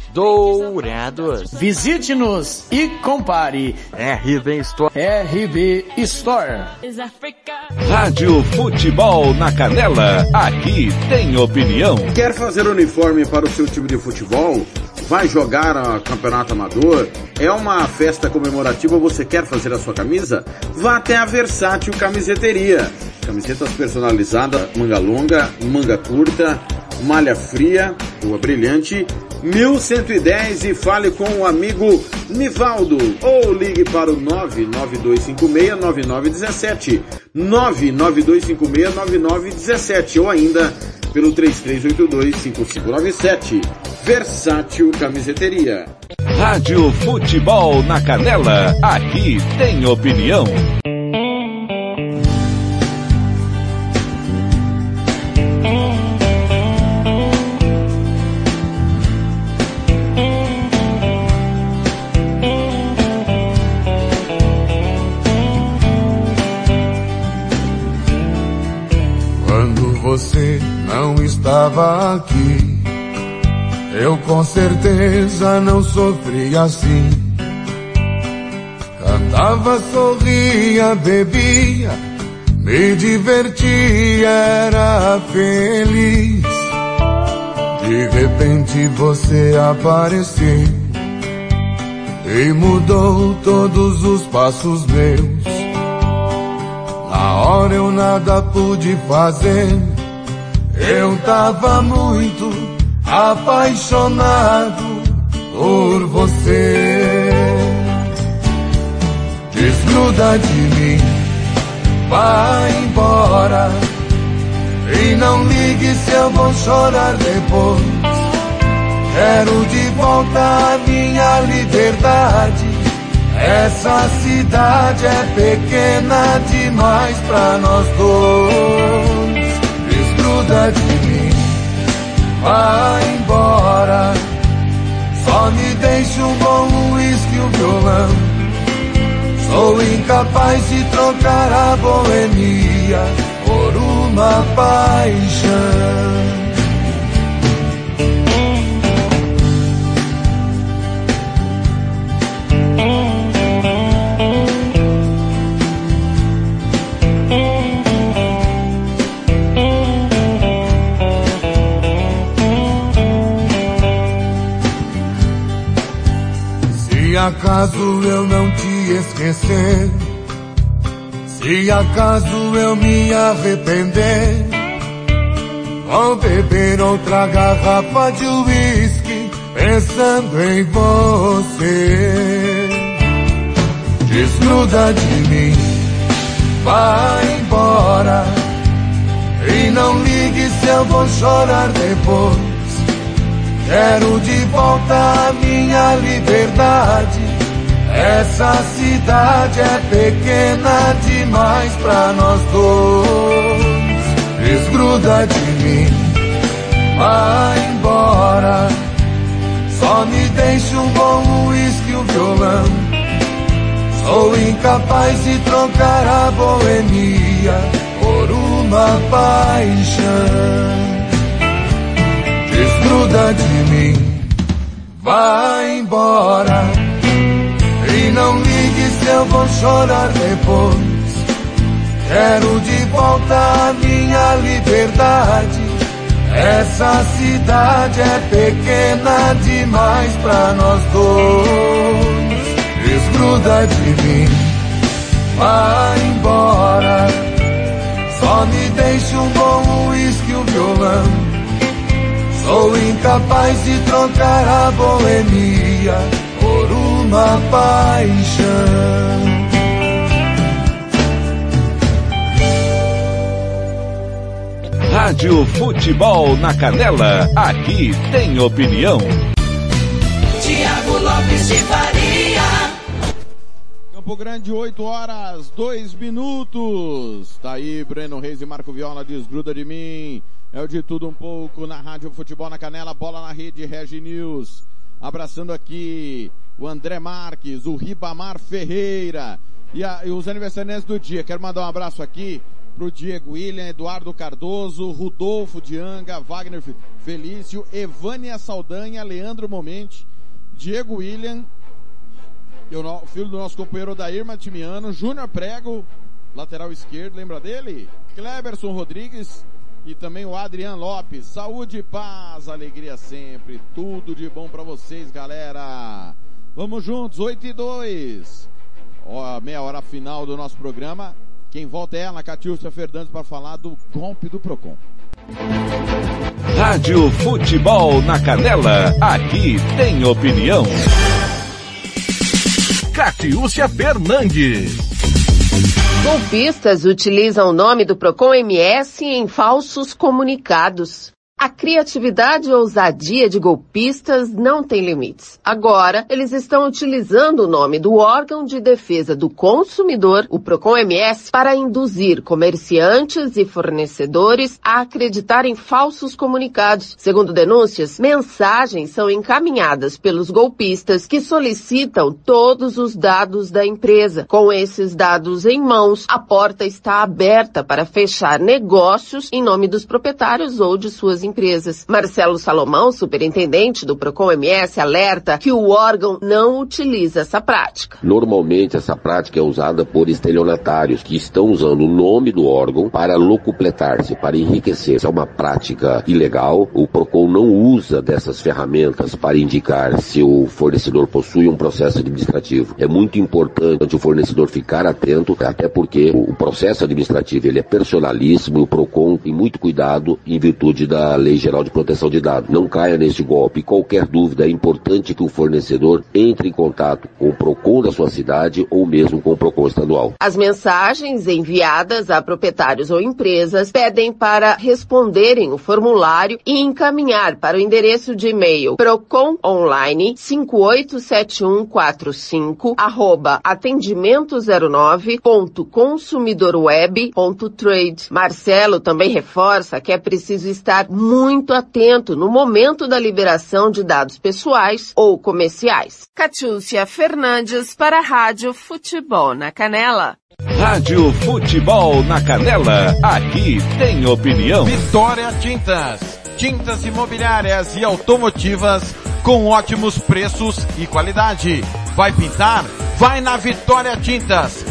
Dourados. Visite-nos e compare. RB Store. RB Store. Rádio Futebol na Canela. Aqui tem opinião. Quer fazer uniforme para o seu time de futebol? Vai jogar a campeonato amador? É uma festa comemorativa, você quer fazer a sua camisa? Vá até a Versátil Camiseteria. Camisetas personalizadas, manga longa, manga curta, malha fria, rua brilhante, 1110 e fale com o amigo Nivaldo ou ligue para o 992569917 992569917 ou ainda pelo 33825597 Versátil Camiseteria Rádio Futebol na Canela, aqui tem opinião. Estava aqui, eu com certeza não sofria assim. Cantava, sorria, bebia, me divertia, era feliz. De repente você apareceu e mudou todos os passos meus. Na hora eu nada pude fazer, eu tava muito apaixonado por você. Desgruda de mim, vai embora. E não ligue se eu vou chorar depois. Quero de volta a minha liberdade. Essa cidade é pequena demais pra nós dois. Desgruda de mim vai embora. Só me deixe um bom uísque e um violão. Sou incapaz de trocar a boemia por uma paixão. Acaso eu não te esquecer, se acaso eu me arrepender, vou beber outra garrafa de uísque pensando em você. Desgruda de mim, vai embora e não ligue se eu vou chorar depois. Quero de volta a minha liberdade. Essa cidade é pequena demais pra nós dois. Desgruda de mim, vai embora. Só me deixa um bom uísque e um violão. Sou incapaz de trocar a boemia por uma paixão desgruda de mim, vai embora. E não ligue se eu vou chorar depois. Quero de volta a minha liberdade. Essa cidade é pequena demais pra nós dois. Desgruda de mim, vai embora. Só me deixa um bom uísque e um violão. Sou incapaz de trocar a boemia por uma paixão. Rádio Futebol na Canela, aqui tem opinião. Tiago Lopes de Faria. Campo Grande, 8 horas, 2 minutos. Tá aí, Breno Reis e Marco Viola, desgruda de mim. É o de tudo um pouco na Rádio Futebol na Canela, bola na rede, Regi News. Abraçando aqui o André Marques, o Ribamar Ferreira e, a, e os aniversariantes do dia. Quero mandar um abraço aqui pro Diego William, Eduardo Cardoso, Rudolfo Dianga, Wagner Felício, Evânia Saldanha, Leandro Momente, Diego William, o filho do nosso companheiro Dair Matimiano, Júnior Prego, lateral esquerdo, lembra dele? Kleberson Rodrigues, e também o Adriano Lopes. Saúde, paz, alegria sempre. Tudo de bom para vocês, galera. Vamos juntos, 8 e 2. Ó, meia hora final do nosso programa. Quem volta é ela, Catiúcia Fernandes, para falar do golpe do Procon. Rádio Futebol na Canela, aqui tem opinião. Catiúcia Fernandes. Golpistas utilizam o nome do Procon MS em falsos comunicados. A criatividade e ousadia de golpistas não tem limites. Agora, eles estão utilizando o nome do órgão de defesa do consumidor, o Procon-MS, para induzir comerciantes e fornecedores a acreditar em falsos comunicados. Segundo denúncias, mensagens são encaminhadas pelos golpistas que solicitam todos os dados da empresa. Com esses dados em mãos, a porta está aberta para fechar negócios em nome dos proprietários ou de suas empresas empresas. Marcelo Salomão, superintendente do Procon MS, alerta que o órgão não utiliza essa prática. Normalmente essa prática é usada por estelionatários que estão usando o nome do órgão para locupletar-se, para enriquecer. Essa é uma prática ilegal. O Procon não usa dessas ferramentas para indicar se o fornecedor possui um processo administrativo. É muito importante o fornecedor ficar atento, até porque o processo administrativo ele é personalíssimo e o Procon tem muito cuidado em virtude da Lei Geral de Proteção de Dados. Não caia nesse golpe. Qualquer dúvida, é importante que o fornecedor entre em contato com o PROCON da sua cidade ou mesmo com o PROCON estadual. As mensagens enviadas a proprietários ou empresas pedem para responderem o formulário e encaminhar para o endereço de e-mail procononline 587145 arroba atendimento 09 ponto consumidorweb ponto trade. Marcelo também reforça que é preciso estar muito muito atento no momento da liberação de dados pessoais ou comerciais. Catiúcia Fernandes para a Rádio Futebol na Canela. Rádio Futebol na Canela, aqui tem opinião. Vitória Tintas, tintas imobiliárias e automotivas com ótimos preços e qualidade. Vai pintar? Vai na Vitória Tintas.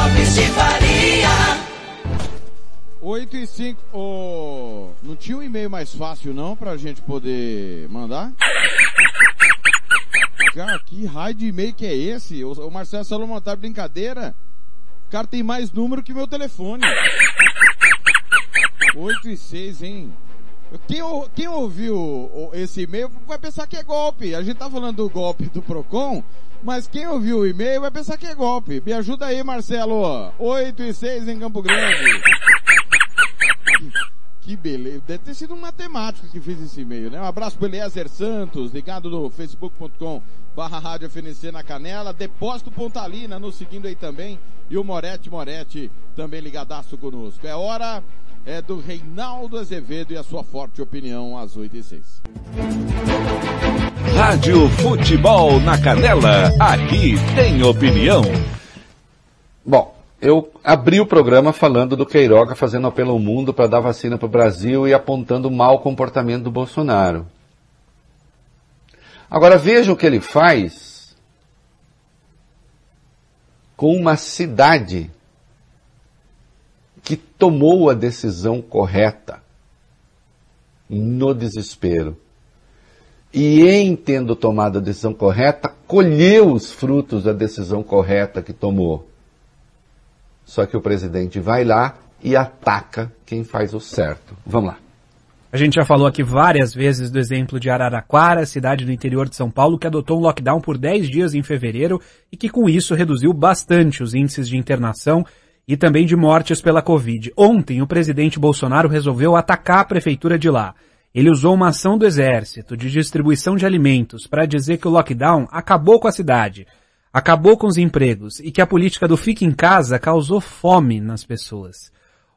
Lopes de Faria. 8 e 5. Oh, não tinha um e-mail mais fácil não pra gente poder mandar? Cara, que raio de e-mail que é esse? O, o Marcelo Salomão tá brincadeira? O cara tem mais número que meu telefone. 8 e 6, hein? Quem, quem ouviu esse e-mail vai pensar que é golpe. A gente tá falando do golpe do Procon, mas quem ouviu o e-mail vai pensar que é golpe. Me ajuda aí, Marcelo. 8 e 6 em Campo Grande. Que beleza. Deve ter sido um matemático que fez esse e-mail, né? Um abraço pro Eliezer Santos, ligado no facebook.com barra Rádio FNC na Canela. Depósito Pontalina nos seguindo aí também. E o Morete Morete também ligadaço conosco. É hora é do Reinaldo Azevedo e a sua forte opinião às 8 e 6. Rádio Futebol na Canela, aqui tem opinião. Bom, eu abri o programa falando do Queiroga fazendo apelo ao mundo para dar vacina para o Brasil e apontando o mau comportamento do Bolsonaro. Agora vejam o que ele faz com uma cidade que tomou a decisão correta no desespero. E em tendo tomado a decisão correta, colheu os frutos da decisão correta que tomou. Só que o presidente vai lá e ataca quem faz o certo. Vamos lá. A gente já falou aqui várias vezes do exemplo de Araraquara, cidade do interior de São Paulo, que adotou um lockdown por 10 dias em fevereiro e que com isso reduziu bastante os índices de internação e também de mortes pela Covid. Ontem, o presidente Bolsonaro resolveu atacar a prefeitura de lá. Ele usou uma ação do exército de distribuição de alimentos para dizer que o lockdown acabou com a cidade acabou com os empregos e que a política do fique em casa causou fome nas pessoas.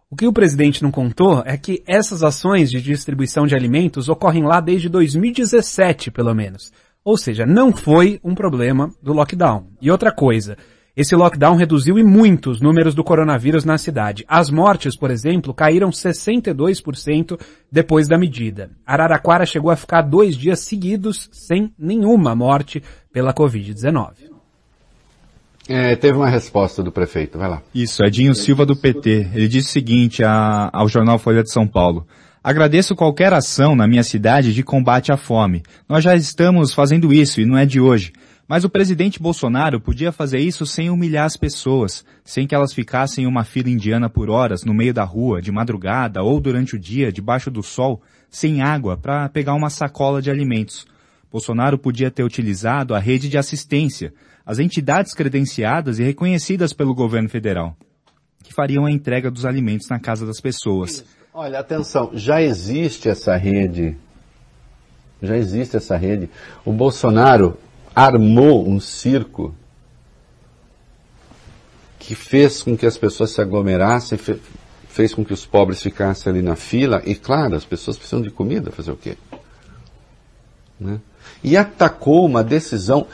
O que o presidente não contou é que essas ações de distribuição de alimentos ocorrem lá desde 2017, pelo menos. Ou seja, não foi um problema do lockdown. E outra coisa, esse lockdown reduziu e muito os números do coronavírus na cidade. As mortes, por exemplo, caíram 62% depois da medida. Araraquara chegou a ficar dois dias seguidos sem nenhuma morte pela Covid-19. É, teve uma resposta do prefeito, vai lá. Isso, Edinho Silva do PT. Ele disse o seguinte a, ao jornal Folha de São Paulo. Agradeço qualquer ação na minha cidade de combate à fome. Nós já estamos fazendo isso e não é de hoje. Mas o presidente Bolsonaro podia fazer isso sem humilhar as pessoas, sem que elas ficassem em uma fila indiana por horas no meio da rua, de madrugada ou durante o dia, debaixo do sol, sem água, para pegar uma sacola de alimentos. Bolsonaro podia ter utilizado a rede de assistência, as entidades credenciadas e reconhecidas pelo governo federal, que fariam a entrega dos alimentos na casa das pessoas. Olha, atenção, já existe essa rede. Já existe essa rede. O Bolsonaro armou um circo que fez com que as pessoas se aglomerassem, fez com que os pobres ficassem ali na fila. E claro, as pessoas precisam de comida, fazer o quê? Né? E atacou uma decisão.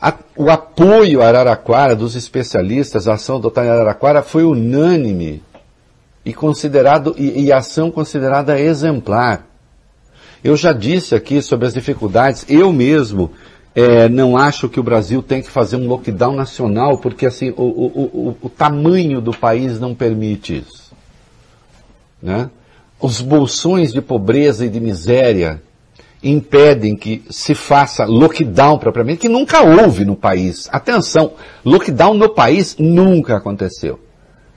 A, o apoio a Araraquara dos especialistas, a ação adotada em Araraquara foi unânime e considerado e, e ação considerada exemplar. Eu já disse aqui sobre as dificuldades, eu mesmo é, não acho que o Brasil tem que fazer um lockdown nacional, porque assim, o, o, o, o tamanho do país não permite isso. Né? Os bolsões de pobreza e de miséria impedem que se faça lockdown propriamente, que nunca houve no país. Atenção, lockdown no país nunca aconteceu.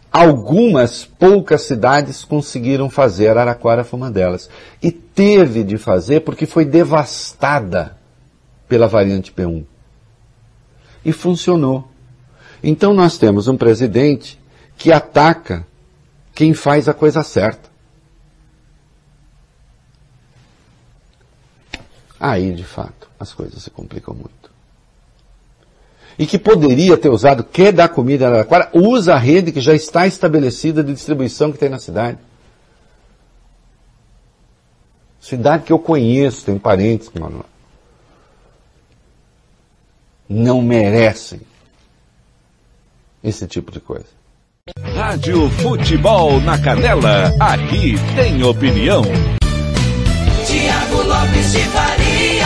Algumas poucas cidades conseguiram fazer, Araraquara foi uma delas. E teve de fazer porque foi devastada pela variante P1. E funcionou. Então nós temos um presidente que ataca quem faz a coisa certa. Aí, de fato, as coisas se complicam muito e que poderia ter usado, quer dar comida em Araraquara, usa a rede que já está estabelecida de distribuição que tem na cidade. Cidade que eu conheço, tem parentes que moram lá. Não merecem esse tipo de coisa. Rádio Futebol na Canela, aqui tem opinião. Tiago Lopes de Faria.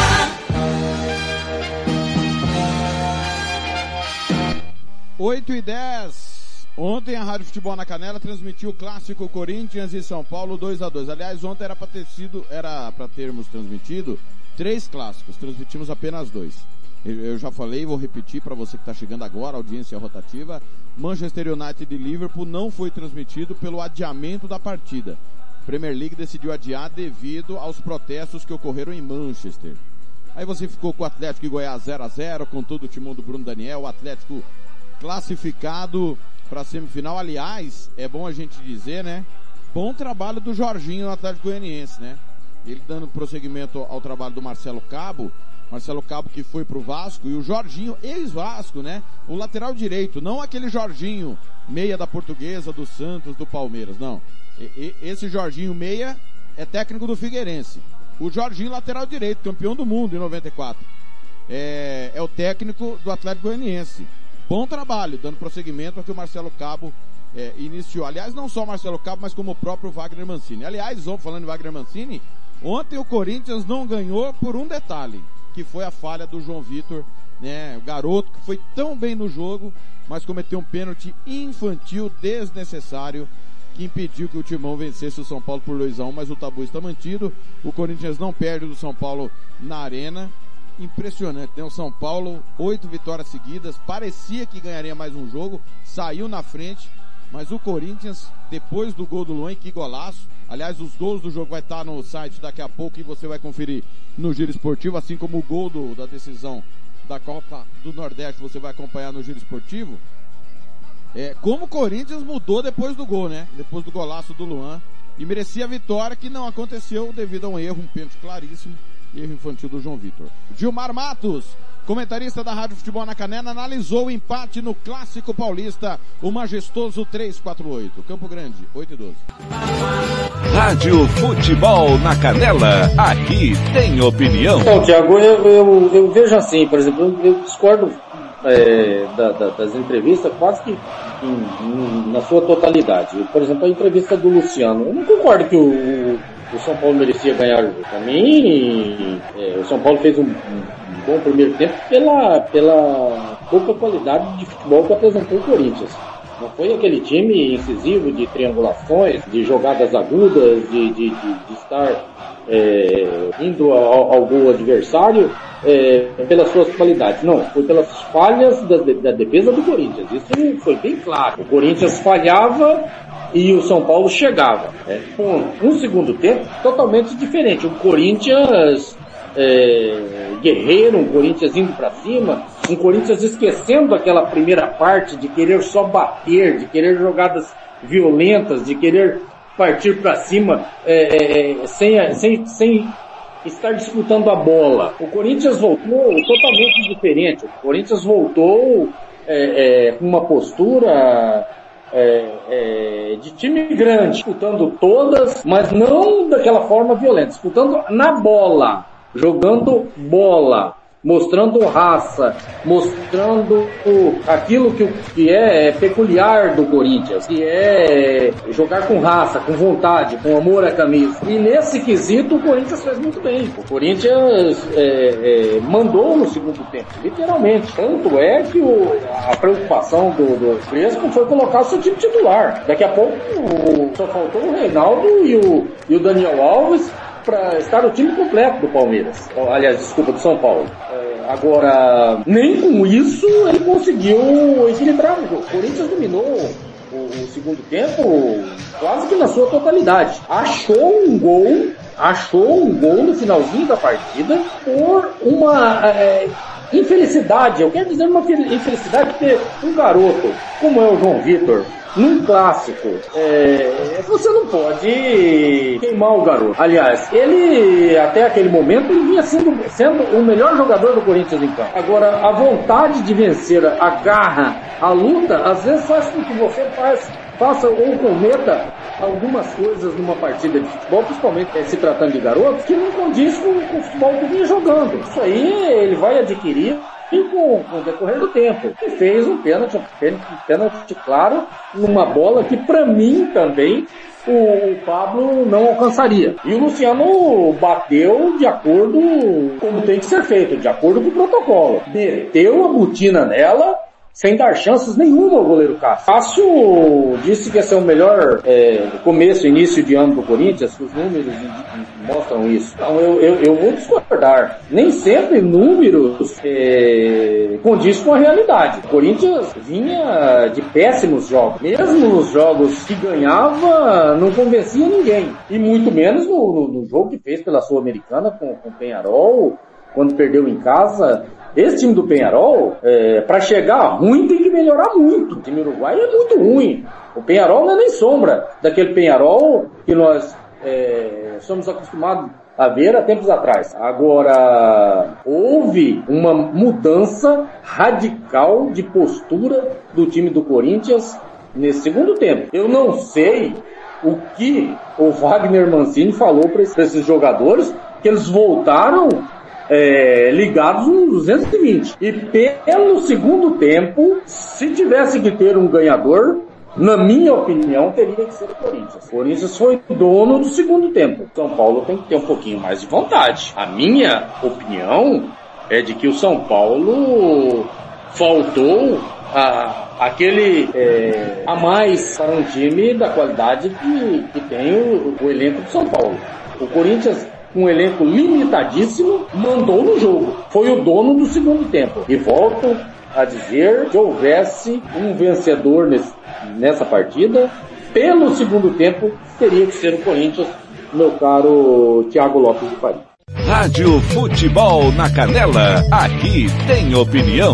8 e 10. Ontem a Rádio Futebol na Canela transmitiu o clássico Corinthians e São Paulo 2 a 2 Aliás, ontem era para ter sido, era para termos transmitido três clássicos, transmitimos apenas dois. Eu já falei, vou repetir para você que está chegando agora, audiência rotativa. Manchester United e Liverpool não foi transmitido pelo adiamento da partida. Premier League decidiu adiar devido aos protestos que ocorreram em Manchester. Aí você ficou com o Atlético e Goiás 0 a 0 com todo o timão do Bruno Daniel, o Atlético classificado para a semifinal. Aliás, é bom a gente dizer, né? Bom trabalho do Jorginho no Atlético Goianiense, né? Ele dando prosseguimento ao trabalho do Marcelo Cabo. Marcelo Cabo que foi pro Vasco e o Jorginho, ex-Vasco, né? O lateral direito, não aquele Jorginho, meia da Portuguesa, do Santos, do Palmeiras, não. E, e, esse Jorginho meia é técnico do Figueirense. O Jorginho lateral direito, campeão do mundo em 94. É, é o técnico do Atlético Goianiense bom trabalho, dando prosseguimento ao que o Marcelo Cabo é, iniciou. Aliás, não só o Marcelo Cabo, mas como o próprio Wagner Mancini. Aliás, falando em Wagner Mancini, ontem o Corinthians não ganhou por um detalhe, que foi a falha do João Vitor, né? O garoto que foi tão bem no jogo, mas cometeu um pênalti infantil desnecessário que impediu que o Timão vencesse o São Paulo por 2 a 1 mas o tabu está mantido. O Corinthians não perde do São Paulo na arena impressionante, né? O São Paulo, oito vitórias seguidas, parecia que ganharia mais um jogo, saiu na frente, mas o Corinthians, depois do gol do Luan, que golaço. Aliás, os gols do jogo vai estar no site daqui a pouco e você vai conferir no Giro Esportivo, assim como o gol do, da decisão da Copa do Nordeste você vai acompanhar no Giro Esportivo. É, como o Corinthians mudou depois do gol, né? Depois do golaço do Luan. E merecia a vitória que não aconteceu devido a um erro, um pênalti claríssimo erro infantil do João Vitor. Gilmar Matos, comentarista da Rádio Futebol na Canela, analisou o empate no Clássico Paulista, o majestoso 348. Campo Grande, 8 e 12. Rádio Futebol na Canela, aqui tem opinião. Bom, Tiago, eu, eu, eu, vejo assim, por exemplo, eu, discordo é, da, da, das entrevistas quase que em, em, na sua totalidade. Por exemplo, a entrevista do Luciano, eu não concordo que o, o São Paulo merecia ganhar o jogo. Para mim, é, o São Paulo fez um, um, bom primeiro tempo pela, pela pouca qualidade de futebol que apresentou o Corinthians. Não foi aquele time incisivo de triangulações, de jogadas agudas, de, de, de, de estar é, indo ao, ao adversário é, pelas suas qualidades. Não, foi pelas falhas da, da defesa do Corinthians. Isso foi bem claro. O Corinthians falhava e o São Paulo chegava. Né? Com um segundo tempo totalmente diferente. O Corinthians é, guerreiro, um Corinthians indo para cima, um Corinthians esquecendo aquela primeira parte de querer só bater, de querer jogadas violentas, de querer partir para cima é, é, sem, sem, sem estar disputando a bola. O Corinthians voltou totalmente diferente. O Corinthians voltou é, é, com uma postura é, é, de time grande, disputando todas, mas não daquela forma violenta, disputando na bola, jogando bola mostrando raça, mostrando aquilo que, que é, é peculiar do Corinthians, que é jogar com raça, com vontade, com amor à camisa. E nesse quesito o Corinthians fez muito bem. O Corinthians é, é, mandou no segundo tempo, literalmente. Tanto é que o, a preocupação do, do Crespo foi colocar o seu time titular. Daqui a pouco o, só faltou o Reinaldo e o, e o Daniel Alves para estar o time completo do Palmeiras. Aliás, desculpa, do São Paulo. É, agora, nem com isso ele conseguiu equilibrar o jogo. O Corinthians dominou o, o segundo tempo quase que na sua totalidade. Achou um gol, achou um gol no finalzinho da partida por uma é, infelicidade. Eu quero dizer uma infelicidade porque um garoto como é o João Vitor, num clássico, é, você não pode queimar o garoto. Aliás, ele, até aquele momento, ele vinha sendo, sendo o melhor jogador do Corinthians em campo. Agora, a vontade de vencer, a garra, a luta, às vezes faz com que você faça ou cometa algumas coisas numa partida de futebol, principalmente é, se tratando de garotos, que não condiz com, com o futebol que vinha jogando. Isso aí ele vai adquirir e com, com, o decorrer do tempo. E fez um pênalti, um pênalti claro, numa bola que para mim também o Pablo não alcançaria. E o Luciano bateu de acordo como tem que ser feito, de acordo com o protocolo. Meteu a botina nela sem dar chances nenhuma ao goleiro Cássio. Cássio disse que ia ser o melhor é, começo, início de ano do Corinthians, os números mostram isso. Então eu, eu, eu vou discordar. Nem sempre números é, condiz com a realidade. O Corinthians vinha de péssimos jogos. Mesmo nos jogos que ganhava, não convencia ninguém. E muito menos no, no, no jogo que fez pela Sul-Americana com, com o Penharol, quando perdeu em casa. Esse time do Penharol, é, para chegar ruim, tem que melhorar muito. O time uruguai é muito ruim. O Penharol não é nem sombra daquele Penharol que nós é, somos acostumados a ver há tempos atrás. Agora, houve uma mudança radical de postura do time do Corinthians nesse segundo tempo. Eu não sei o que o Wagner Mancini falou para esses jogadores, que eles voltaram é, ligados nos 220. E pelo segundo tempo, se tivesse que ter um ganhador, na minha opinião, teria que ser o Corinthians. O Corinthians foi dono do segundo tempo. São Paulo tem que ter um pouquinho mais de vontade. A minha opinião é de que o São Paulo faltou a, aquele é, a mais para um time da qualidade que, que tem o, o elenco de São Paulo. O Corinthians um elenco limitadíssimo, mandou no jogo. Foi o dono do segundo tempo. E volto a dizer que houvesse um vencedor nesse, nessa partida, pelo segundo tempo, teria que ser o Corinthians, meu caro Thiago Lopes de Paris. Rádio Futebol na Canela, aqui tem opinião.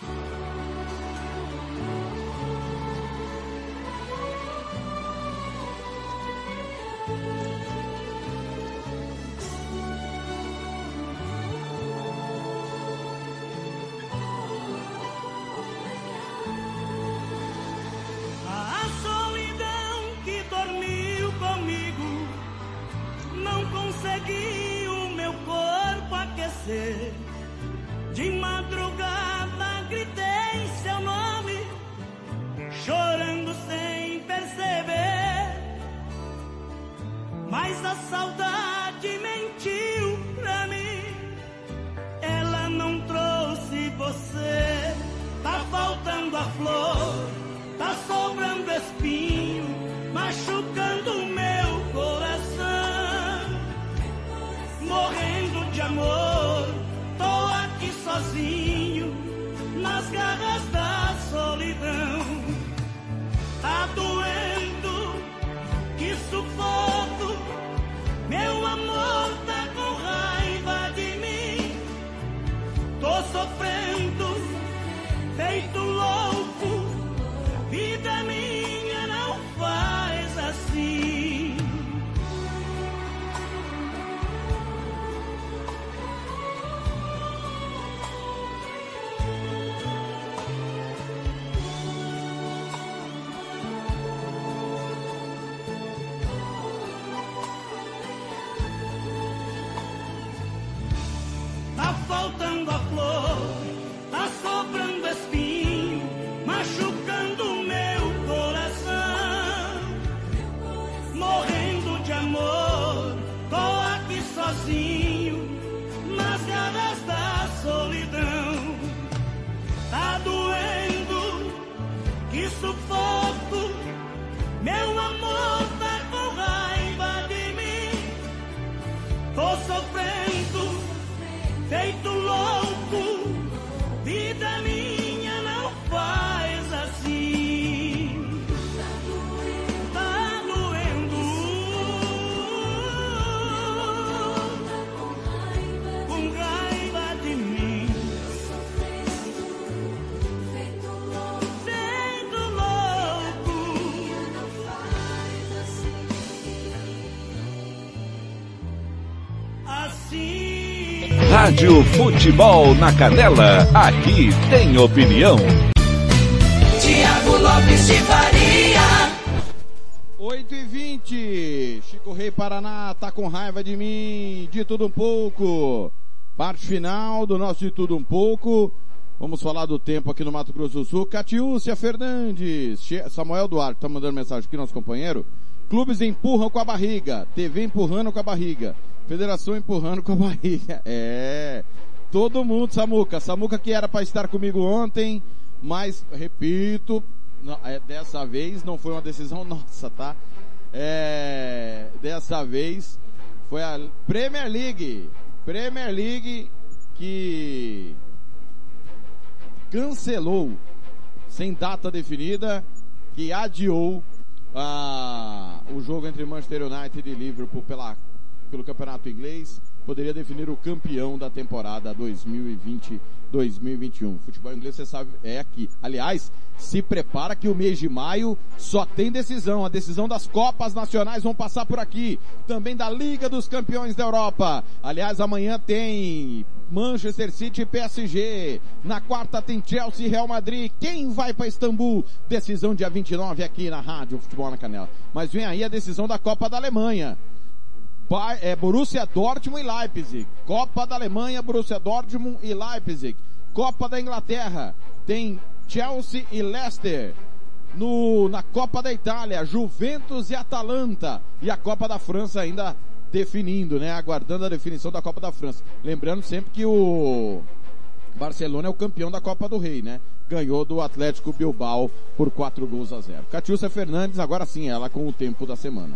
Rádio Futebol na Canela, aqui tem opinião. Tiago Lopes de Faria. 8 e 20 Chico Rei Paraná tá com raiva de mim, de tudo um pouco. Parte final do nosso de tudo um pouco. Vamos falar do tempo aqui no Mato Grosso do Sul. Catiúcia Fernandes, Samuel Duarte tá mandando mensagem aqui, nosso companheiro. Clubes empurram com a barriga, TV empurrando com a barriga, Federação empurrando com a barriga. É, todo mundo, Samuca. Samuca que era para estar comigo ontem, mas, repito, é, dessa vez não foi uma decisão nossa, tá? É, dessa vez foi a Premier League. Premier League que cancelou sem data definida, que adiou ah, o jogo entre Manchester United e Liverpool pela, pelo campeonato inglês poderia definir o campeão da temporada 2020-2021. Futebol inglês, você sabe, é aqui. Aliás, se prepara que o mês de maio só tem decisão. A decisão das Copas Nacionais vão passar por aqui. Também da Liga dos Campeões da Europa. Aliás, amanhã tem Manchester City e PSG. Na quarta tem Chelsea e Real Madrid. Quem vai para Istambul? Decisão dia 29 aqui na Rádio Futebol na Canela. Mas vem aí a decisão da Copa da Alemanha é, Borussia Dortmund e Leipzig. Copa da Alemanha, Borussia Dortmund e Leipzig. Copa da Inglaterra, tem Chelsea e Leicester. No, na Copa da Itália, Juventus e Atalanta. E a Copa da França ainda definindo, né? Aguardando a definição da Copa da França. Lembrando sempre que o Barcelona é o campeão da Copa do Rei, né? Ganhou do Atlético Bilbao por 4 gols a 0. Catiúcia Fernandes, agora sim, ela com o tempo da semana.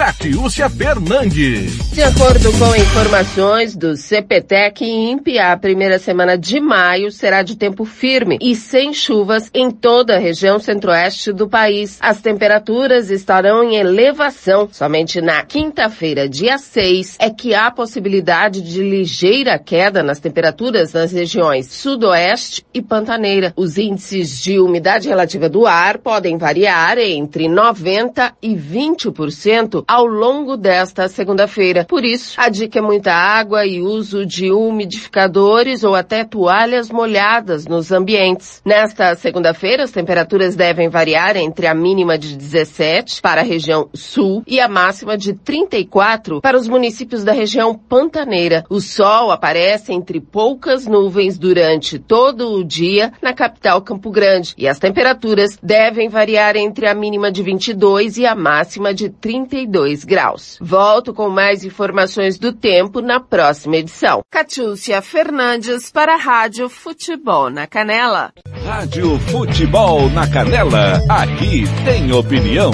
Catiúcia Fernandes. De acordo com informações do CPTEC e INPE, a primeira semana de maio será de tempo firme e sem chuvas em toda a região centro-oeste do país. As temperaturas estarão em elevação. Somente na quinta-feira, dia 6, é que há possibilidade de ligeira queda nas temperaturas nas regiões sudoeste e pantaneira. Os índices de umidade relativa do ar podem variar entre 90 e 20% ao longo desta segunda-feira. Por isso, a dica é muita água e uso de umidificadores ou até toalhas molhadas nos ambientes. Nesta segunda-feira, as temperaturas devem variar entre a mínima de 17 para a região sul e a máxima de 34 para os municípios da região pantaneira. O sol aparece entre poucas nuvens durante todo o dia na capital Campo Grande e as temperaturas devem variar entre a mínima de 22 e a máxima de 32 22 graus. Volto com mais informações do tempo na próxima edição. Catiúcia Fernandes para a Rádio Futebol na Canela. Rádio Futebol na Canela, aqui tem opinião.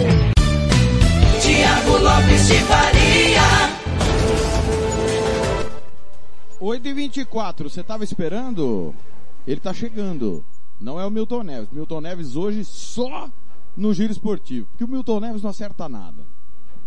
Tiago Lopes de Faria. 8 e 24 você estava esperando? Ele está chegando. Não é o Milton Neves. Milton Neves hoje só no giro esportivo. Porque o Milton Neves não acerta nada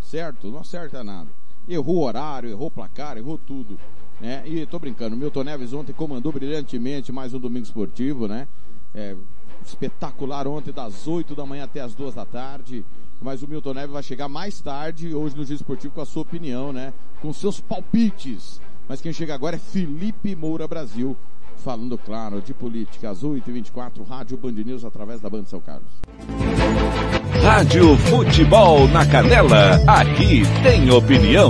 certo? Não acerta nada. Errou horário, errou placar, errou tudo. Né? E tô brincando, Milton Neves ontem comandou brilhantemente mais um domingo esportivo, né? É, espetacular ontem das 8 da manhã até as 2 da tarde. Mas o Milton Neves vai chegar mais tarde hoje no Giro Esportivo com a sua opinião, né? Com seus palpites. Mas quem chega agora é Felipe Moura Brasil, falando, claro, de política. Às 8h24, Rádio Band News através da Band São Carlos. Rádio Futebol na Canela, aqui tem opinião.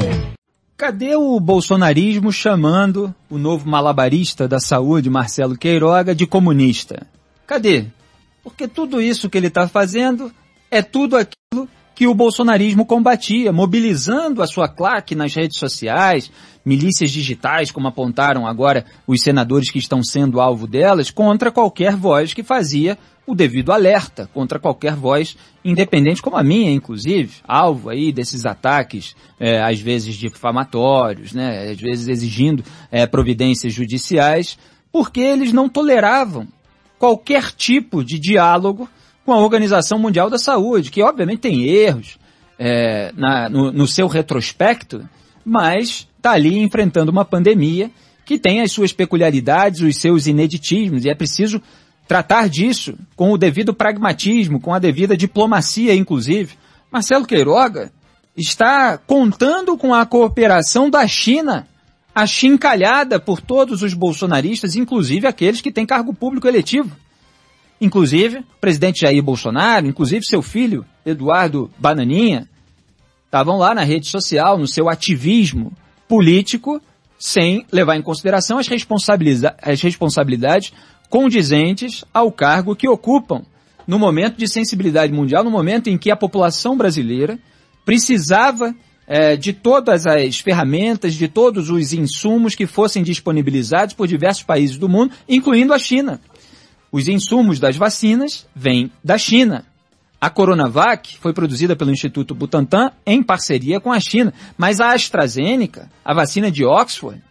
Cadê o bolsonarismo chamando o novo malabarista da saúde, Marcelo Queiroga, de comunista? Cadê? Porque tudo isso que ele está fazendo é tudo aquilo que o bolsonarismo combatia, mobilizando a sua claque nas redes sociais, milícias digitais, como apontaram agora os senadores que estão sendo alvo delas, contra qualquer voz que fazia o devido alerta, contra qualquer voz independente, como a minha, inclusive, alvo aí desses ataques, é, às vezes difamatórios, né, às vezes exigindo é, providências judiciais, porque eles não toleravam qualquer tipo de diálogo com a Organização Mundial da Saúde, que obviamente tem erros é, na, no, no seu retrospecto, mas está ali enfrentando uma pandemia que tem as suas peculiaridades, os seus ineditismos, e é preciso tratar disso com o devido pragmatismo, com a devida diplomacia, inclusive. Marcelo Queiroga está contando com a cooperação da China, achincalhada por todos os bolsonaristas, inclusive aqueles que têm cargo público eletivo. Inclusive, o presidente Jair Bolsonaro, inclusive seu filho, Eduardo Bananinha, estavam lá na rede social, no seu ativismo político, sem levar em consideração as, responsabiliza as responsabilidades condizentes ao cargo que ocupam no momento de sensibilidade mundial, no momento em que a população brasileira precisava é, de todas as ferramentas, de todos os insumos que fossem disponibilizados por diversos países do mundo, incluindo a China. Os insumos das vacinas vêm da China. A Coronavac foi produzida pelo Instituto Butantan em parceria com a China, mas a AstraZeneca, a vacina de Oxford,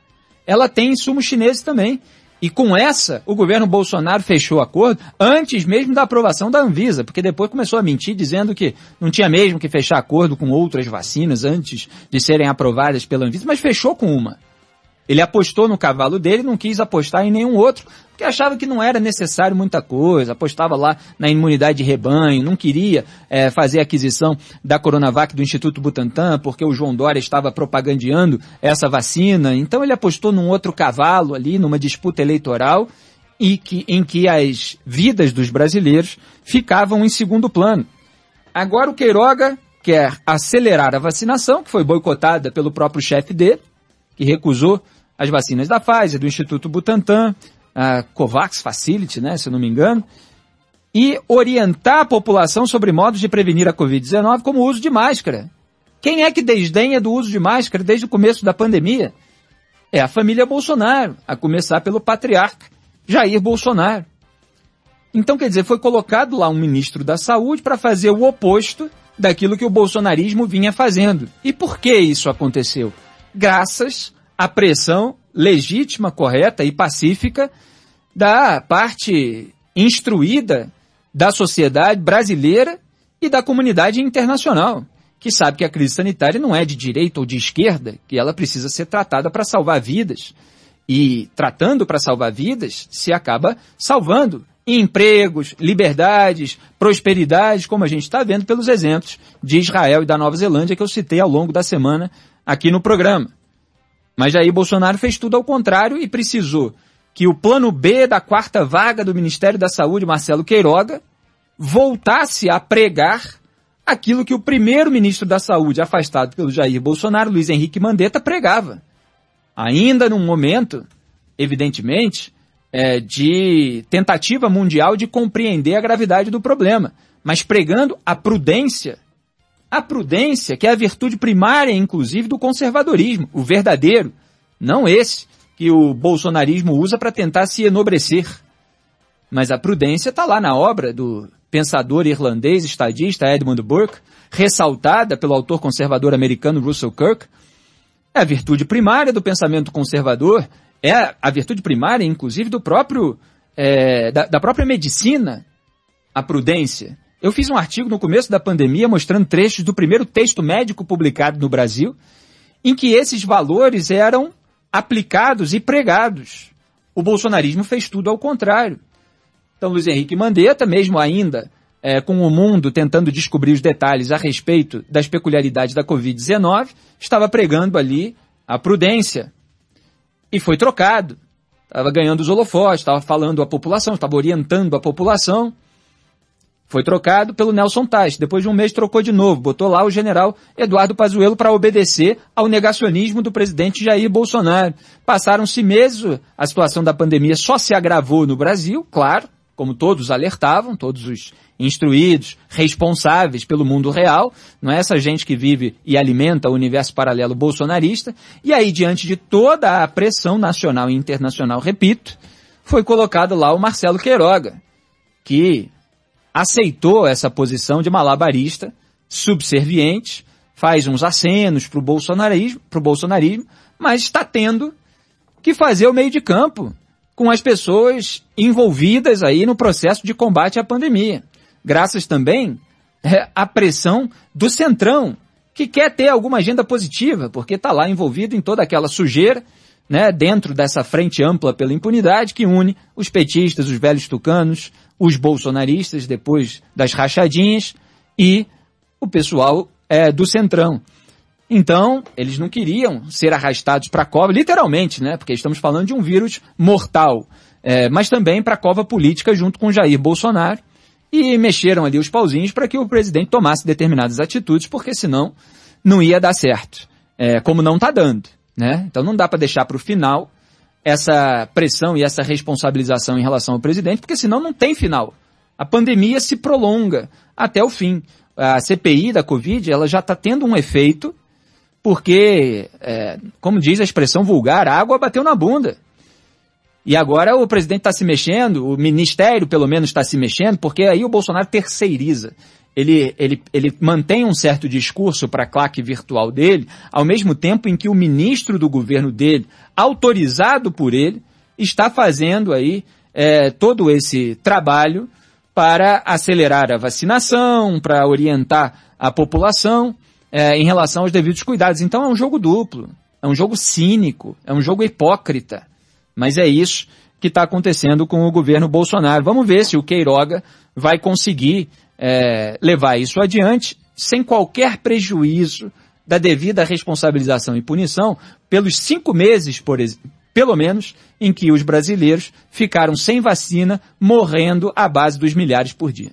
ela tem insumos chineses também. E com essa, o governo Bolsonaro fechou acordo antes mesmo da aprovação da Anvisa, porque depois começou a mentir dizendo que não tinha mesmo que fechar acordo com outras vacinas antes de serem aprovadas pela Anvisa, mas fechou com uma. Ele apostou no cavalo dele, não quis apostar em nenhum outro, porque achava que não era necessário muita coisa, apostava lá na imunidade de rebanho, não queria é, fazer aquisição da Coronavac do Instituto Butantan, porque o João Dória estava propagandeando essa vacina, então ele apostou num outro cavalo ali, numa disputa eleitoral, e que, em que as vidas dos brasileiros ficavam em segundo plano. Agora o Queiroga quer acelerar a vacinação, que foi boicotada pelo próprio chefe dele, que recusou as vacinas da Pfizer, do Instituto Butantan, a COVAX Facility, né, se eu não me engano, e orientar a população sobre modos de prevenir a Covid-19 como o uso de máscara. Quem é que desdenha do uso de máscara desde o começo da pandemia? É a família Bolsonaro, a começar pelo patriarca Jair Bolsonaro. Então, quer dizer, foi colocado lá um ministro da Saúde para fazer o oposto daquilo que o bolsonarismo vinha fazendo. E por que isso aconteceu? Graças a pressão legítima, correta e pacífica da parte instruída da sociedade brasileira e da comunidade internacional, que sabe que a crise sanitária não é de direita ou de esquerda, que ela precisa ser tratada para salvar vidas. E tratando para salvar vidas, se acaba salvando empregos, liberdades, prosperidades, como a gente está vendo pelos exemplos de Israel e da Nova Zelândia que eu citei ao longo da semana aqui no programa. Mas aí Bolsonaro fez tudo ao contrário e precisou que o plano B da quarta vaga do Ministério da Saúde, Marcelo Queiroga, voltasse a pregar aquilo que o primeiro ministro da Saúde, afastado pelo Jair Bolsonaro, Luiz Henrique Mandetta, pregava. Ainda num momento, evidentemente, é, de tentativa mundial de compreender a gravidade do problema, mas pregando a prudência a prudência, que é a virtude primária, inclusive, do conservadorismo, o verdadeiro, não esse que o bolsonarismo usa para tentar se enobrecer. Mas a prudência está lá na obra do pensador irlandês estadista Edmund Burke, ressaltada pelo autor conservador americano Russell Kirk. É a virtude primária do pensamento conservador, é a virtude primária, inclusive, do próprio, é, da, da própria medicina, a prudência. Eu fiz um artigo no começo da pandemia mostrando trechos do primeiro texto médico publicado no Brasil, em que esses valores eram aplicados e pregados. O bolsonarismo fez tudo ao contrário. Então, Luiz Henrique Mandetta, mesmo ainda é, com o mundo tentando descobrir os detalhes a respeito das peculiaridades da Covid-19, estava pregando ali a prudência. E foi trocado. Estava ganhando os holofotes, estava falando à população, estava orientando a população. Foi trocado pelo Nelson Tais. Depois de um mês trocou de novo. Botou lá o general Eduardo Pazuello para obedecer ao negacionismo do presidente Jair Bolsonaro. Passaram-se meses, a situação da pandemia só se agravou no Brasil, claro, como todos alertavam, todos os instruídos, responsáveis pelo mundo real, não é essa gente que vive e alimenta o universo paralelo bolsonarista. E aí, diante de toda a pressão nacional e internacional, repito, foi colocado lá o Marcelo Queiroga, que aceitou essa posição de malabarista, subserviente, faz uns acenos para o bolsonarismo, pro bolsonarismo, mas está tendo que fazer o meio de campo com as pessoas envolvidas aí no processo de combate à pandemia. Graças também é, à pressão do Centrão, que quer ter alguma agenda positiva, porque está lá envolvido em toda aquela sujeira né, dentro dessa frente ampla pela impunidade que une os petistas, os velhos tucanos, os bolsonaristas, depois das rachadinhas, e o pessoal é, do Centrão. Então, eles não queriam ser arrastados para a cova, literalmente, né? Porque estamos falando de um vírus mortal, é, mas também para a cova política junto com Jair Bolsonaro. E mexeram ali os pauzinhos para que o presidente tomasse determinadas atitudes, porque senão não ia dar certo. É, como não está dando, né? Então não dá para deixar para o final essa pressão e essa responsabilização em relação ao presidente, porque senão não tem final. A pandemia se prolonga até o fim. A CPI da Covid, ela já está tendo um efeito porque, é, como diz a expressão vulgar, a água bateu na bunda. E agora o presidente está se mexendo, o ministério pelo menos está se mexendo, porque aí o Bolsonaro terceiriza. Ele, ele, ele mantém um certo discurso para a claque virtual dele, ao mesmo tempo em que o ministro do governo dele, autorizado por ele, está fazendo aí é, todo esse trabalho para acelerar a vacinação, para orientar a população é, em relação aos devidos cuidados. Então é um jogo duplo, é um jogo cínico, é um jogo hipócrita. Mas é isso que está acontecendo com o governo Bolsonaro. Vamos ver se o Queiroga vai conseguir é, levar isso adiante sem qualquer prejuízo da devida responsabilização e punição pelos cinco meses, por, pelo menos, em que os brasileiros ficaram sem vacina, morrendo à base dos milhares por dia.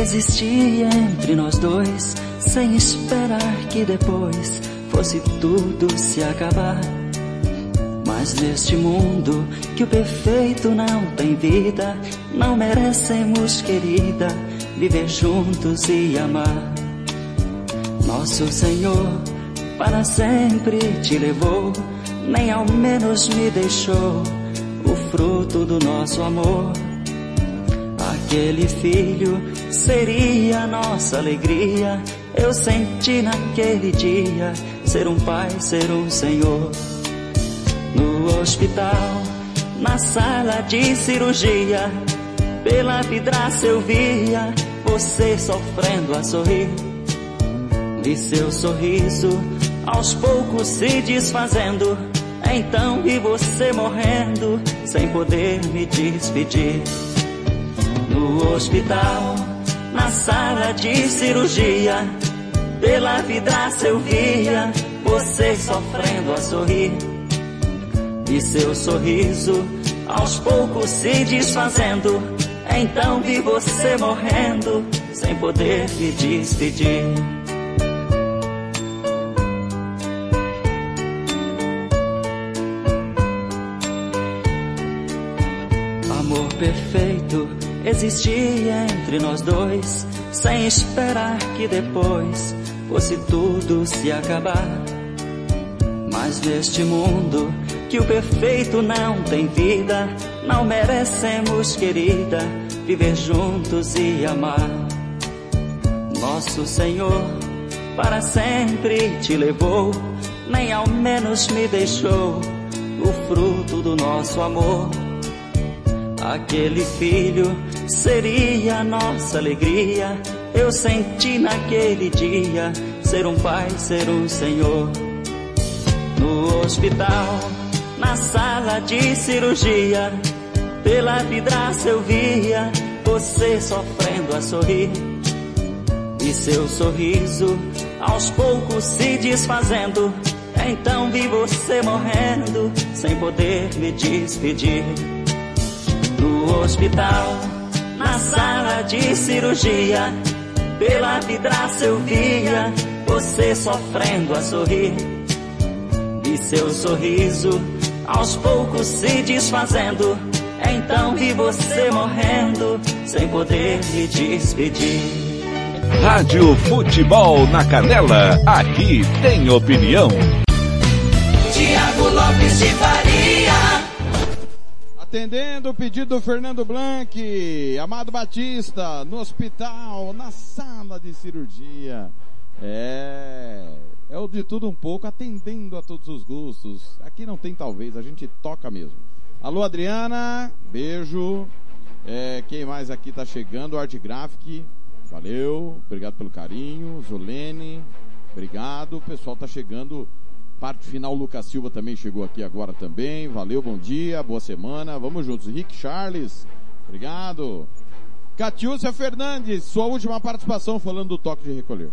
Existia entre nós dois, sem esperar que depois fosse tudo se acabar. Mas neste mundo que o perfeito não tem vida, não merecemos, querida, viver juntos e amar. Nosso Senhor para sempre te levou, nem ao menos me deixou o fruto do nosso amor. Aquele filho seria nossa alegria. Eu senti naquele dia ser um pai, ser um senhor. No hospital, na sala de cirurgia, pela vidraça eu via você sofrendo a sorrir. Vi seu sorriso aos poucos se desfazendo. Então vi você morrendo sem poder me despedir. No hospital, na sala de cirurgia. Pela vidraça eu via você sofrendo a sorrir. E seu sorriso aos poucos se desfazendo. Então vi você morrendo sem poder me despedir. Existia entre nós dois, sem esperar que depois fosse tudo se acabar. Mas neste mundo que o perfeito não tem vida, não merecemos, querida, viver juntos e amar. Nosso Senhor para sempre te levou, nem ao menos me deixou o fruto do nosso amor. Aquele filho seria nossa alegria. Eu senti naquele dia ser um pai, ser um senhor. No hospital, na sala de cirurgia, pela vidraça eu via você sofrendo a sorrir. E seu sorriso aos poucos se desfazendo. Então vi você morrendo sem poder me despedir. No hospital, na sala de cirurgia, pela vidraça eu via você sofrendo a sorrir. E seu sorriso aos poucos se desfazendo. Então vi você morrendo sem poder me despedir. Rádio Futebol na Canela, aqui tem opinião. Tiago Lopes de Faria. Atendendo o pedido do Fernando Blanc, Amado Batista, no hospital, na sala de cirurgia. É, é o de tudo um pouco, atendendo a todos os gostos. Aqui não tem talvez, a gente toca mesmo. Alô Adriana, beijo. É, quem mais aqui tá chegando? Art Graphic, valeu, obrigado pelo carinho. Zolene, obrigado. O pessoal tá chegando. Parte final, Lucas Silva também chegou aqui agora também. Valeu, bom dia, boa semana. Vamos juntos. Rick Charles, obrigado. Catiúcia Fernandes, sua última participação falando do toque de recolher.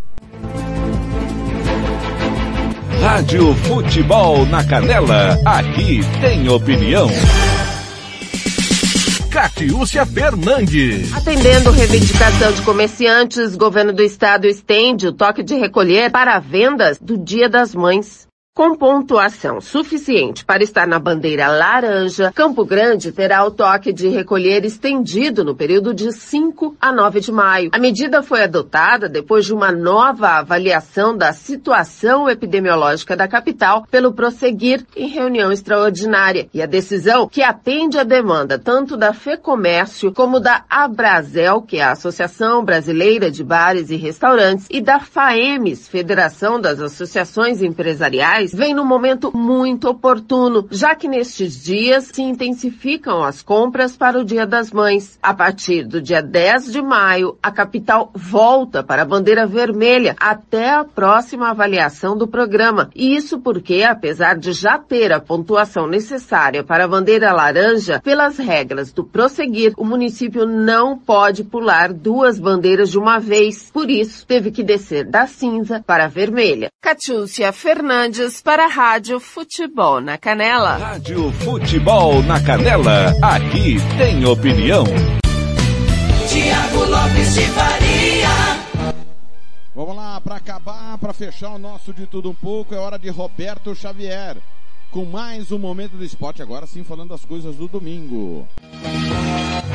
Rádio Futebol na Canela, aqui tem opinião. Catiúcia Fernandes. Atendendo reivindicação de comerciantes, governo do estado estende o toque de recolher para vendas do Dia das Mães. Com pontuação suficiente para estar na bandeira laranja, Campo Grande terá o toque de recolher estendido no período de 5 a 9 de maio. A medida foi adotada depois de uma nova avaliação da situação epidemiológica da capital pelo Prosseguir em reunião extraordinária. E a decisão, que atende a demanda tanto da FEComércio como da Abrazel, que é a Associação Brasileira de Bares e Restaurantes, e da FAEMES, Federação das Associações Empresariais, vem num momento muito oportuno, já que nestes dias se intensificam as compras para o Dia das Mães. A partir do dia 10 de maio, a capital volta para a bandeira vermelha até a próxima avaliação do programa. E isso porque, apesar de já ter a pontuação necessária para a bandeira laranja, pelas regras do prosseguir, o município não pode pular duas bandeiras de uma vez. Por isso, teve que descer da cinza para a vermelha. Catiúcia Fernandes para a Rádio Futebol na Canela. Rádio Futebol na Canela, aqui tem opinião. Tiago Lopes de Faria. Vamos lá, para acabar, para fechar o nosso de tudo um pouco, é hora de Roberto Xavier. Com mais um momento do esporte, agora sim falando das coisas do domingo.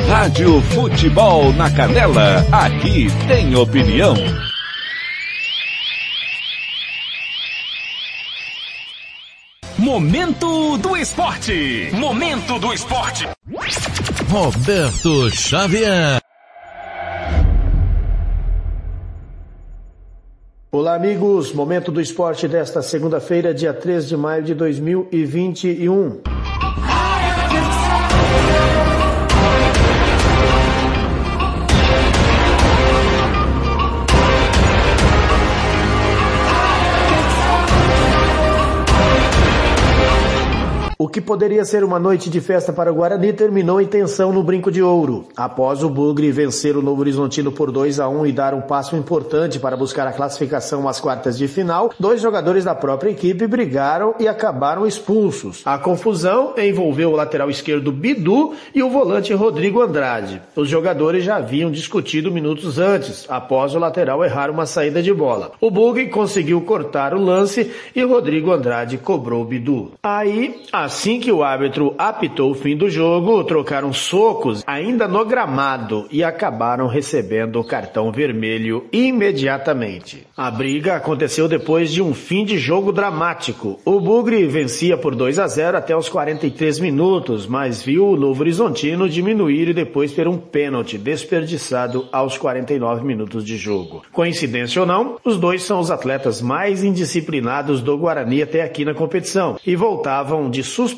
Rádio Futebol na Canela, aqui tem opinião. Momento do esporte. Momento do esporte. Roberto Xavier. Olá, amigos. Momento do esporte desta segunda-feira, dia 3 de maio de 2021. Que poderia ser uma noite de festa para o Guarani terminou em tensão no Brinco de Ouro. Após o Bugre vencer o Novo Horizontino por 2 a 1 e dar um passo importante para buscar a classificação às quartas de final, dois jogadores da própria equipe brigaram e acabaram expulsos. A confusão envolveu o lateral esquerdo Bidu e o volante Rodrigo Andrade. Os jogadores já haviam discutido minutos antes, após o lateral errar uma saída de bola. O Bugre conseguiu cortar o lance e Rodrigo Andrade cobrou o Bidu. Aí, a Assim que o árbitro apitou o fim do jogo, trocaram socos ainda no gramado e acabaram recebendo o cartão vermelho imediatamente. A briga aconteceu depois de um fim de jogo dramático. O Bugre vencia por 2 a 0 até os 43 minutos, mas viu o Novo Horizontino diminuir e depois ter um pênalti desperdiçado aos 49 minutos de jogo. Coincidência ou não, os dois são os atletas mais indisciplinados do Guarani até aqui na competição e voltavam de suspensão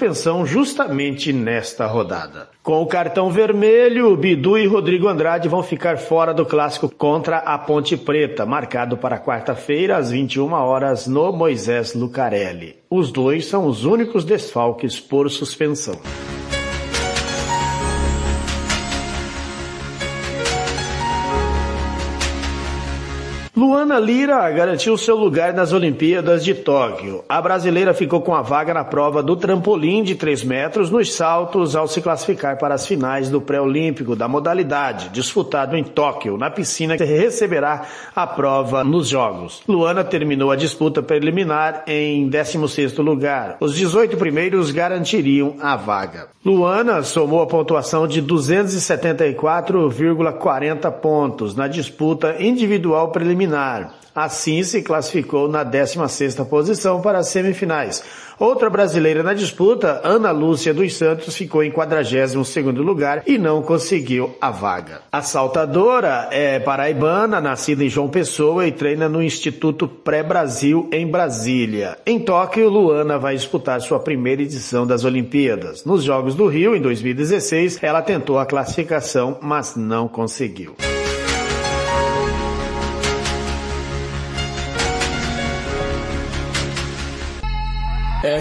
justamente nesta rodada. Com o cartão vermelho, Bidu e Rodrigo Andrade vão ficar fora do clássico contra a Ponte Preta, marcado para quarta-feira às 21 horas no Moisés Lucarelli. Os dois são os únicos desfalques por suspensão. Luana Lira garantiu seu lugar nas Olimpíadas de Tóquio. A brasileira ficou com a vaga na prova do trampolim de 3 metros nos saltos ao se classificar para as finais do pré-olímpico da modalidade, disputado em Tóquio, na piscina que receberá a prova nos Jogos. Luana terminou a disputa preliminar em 16º lugar. Os 18 primeiros garantiriam a vaga. Luana somou a pontuação de 274,40 pontos na disputa individual preliminar Assim se classificou na 16ª posição para as semifinais. Outra brasileira na disputa, Ana Lúcia dos Santos, ficou em 42º lugar e não conseguiu a vaga. A saltadora é paraibana, nascida em João Pessoa e treina no Instituto Pré-Brasil em Brasília. Em Tóquio, Luana vai disputar sua primeira edição das Olimpíadas. Nos Jogos do Rio, em 2016, ela tentou a classificação, mas não conseguiu.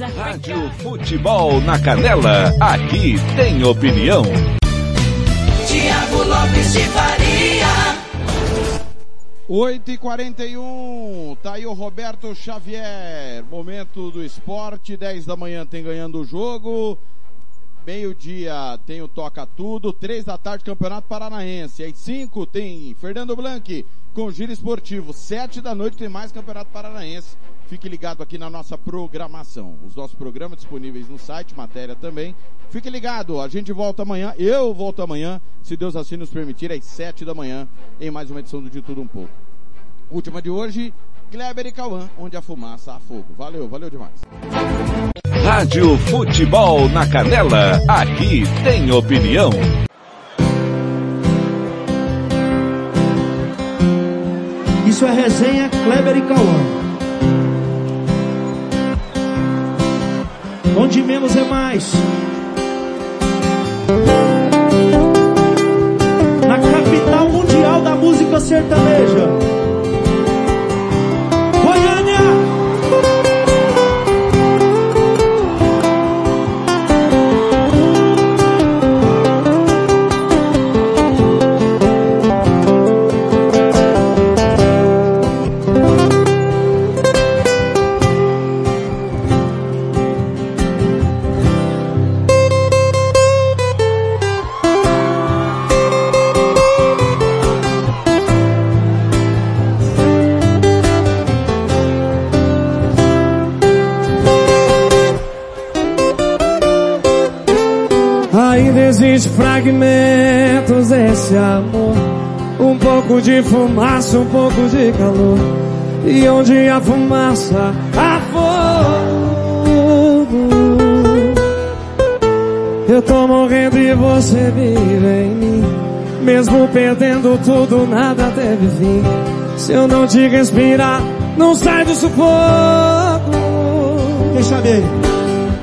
Rádio Futebol na Canela. Aqui tem opinião. Tiago Lopes de Faria. 8 e 41 tá aí o Roberto Xavier. Momento do esporte, 10 da manhã tem ganhando o jogo. Meio-dia tem o Toca Tudo, três da tarde Campeonato Paranaense. Às cinco tem Fernando Blanc com Giro Esportivo. Sete da noite tem mais Campeonato Paranaense. Fique ligado aqui na nossa programação. Os nossos programas disponíveis no site, matéria também. Fique ligado, a gente volta amanhã. Eu volto amanhã, se Deus assim nos permitir, às sete da manhã, em mais uma edição do De Tudo Um Pouco. Última de hoje, Kleber e Cauã, onde a fumaça há fogo. Valeu, valeu demais. Rádio Futebol na Canela. Aqui tem opinião. Isso é resenha Kleber e Cauã. Onde menos é mais. Na capital mundial da música sertaneja. De fumaça, um pouco de calor. E onde a fumaça, há fogo. Eu tô morrendo e você vive em mim. Mesmo perdendo tudo, nada teve fim. Se eu não te respirar, não sai do sufoco. Deixa bem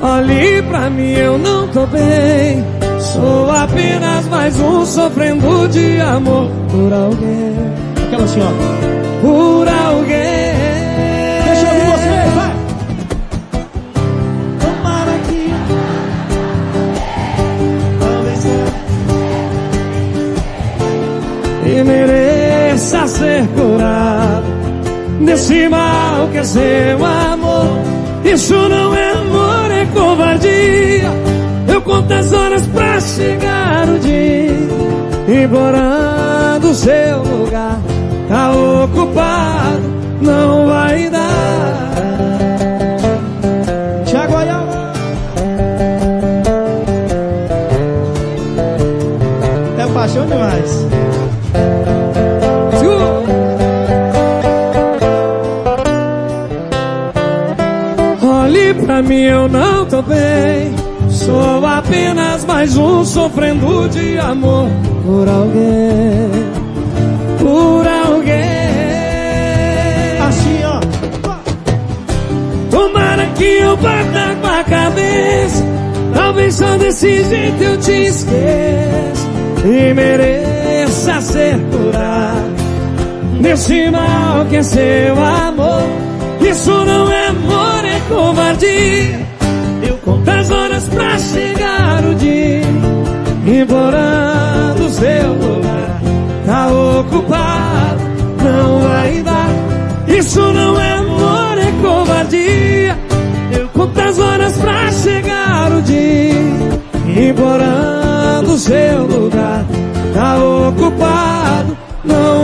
Olhe pra mim, eu não tô bem. Sou apenas mais um sofrendo de amor por alguém. Aquela assim, ó. Por alguém. Deixa eu ouvir você, vai. Tomara que. E mereça ser curado desse mal que é seu amor. Isso não é amor, é covardia. Eu conto as horas pra chegar o dia. Implorando seu lugar. Tá ocupado, não vai dar. Tiago Ayala. É paixão demais. Olhe pra mim, eu não tô bem apenas mais um sofrendo de amor por alguém, por alguém. Assim, ó. Tomara que eu bata com a cabeça. Talvez só desse jeito eu te esqueça e mereça ser curado nesse mal que é seu amor. Isso não é amor, é covardia. Implorando o seu lugar. Tá ocupado, não vai dar. Isso não é amor, é covardia. Eu conto as horas pra chegar o dia, implorando o seu lugar. Tá ocupado, não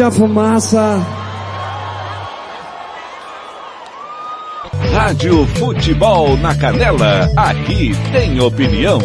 A fumaça Rádio Futebol na Canela, aqui tem opinião.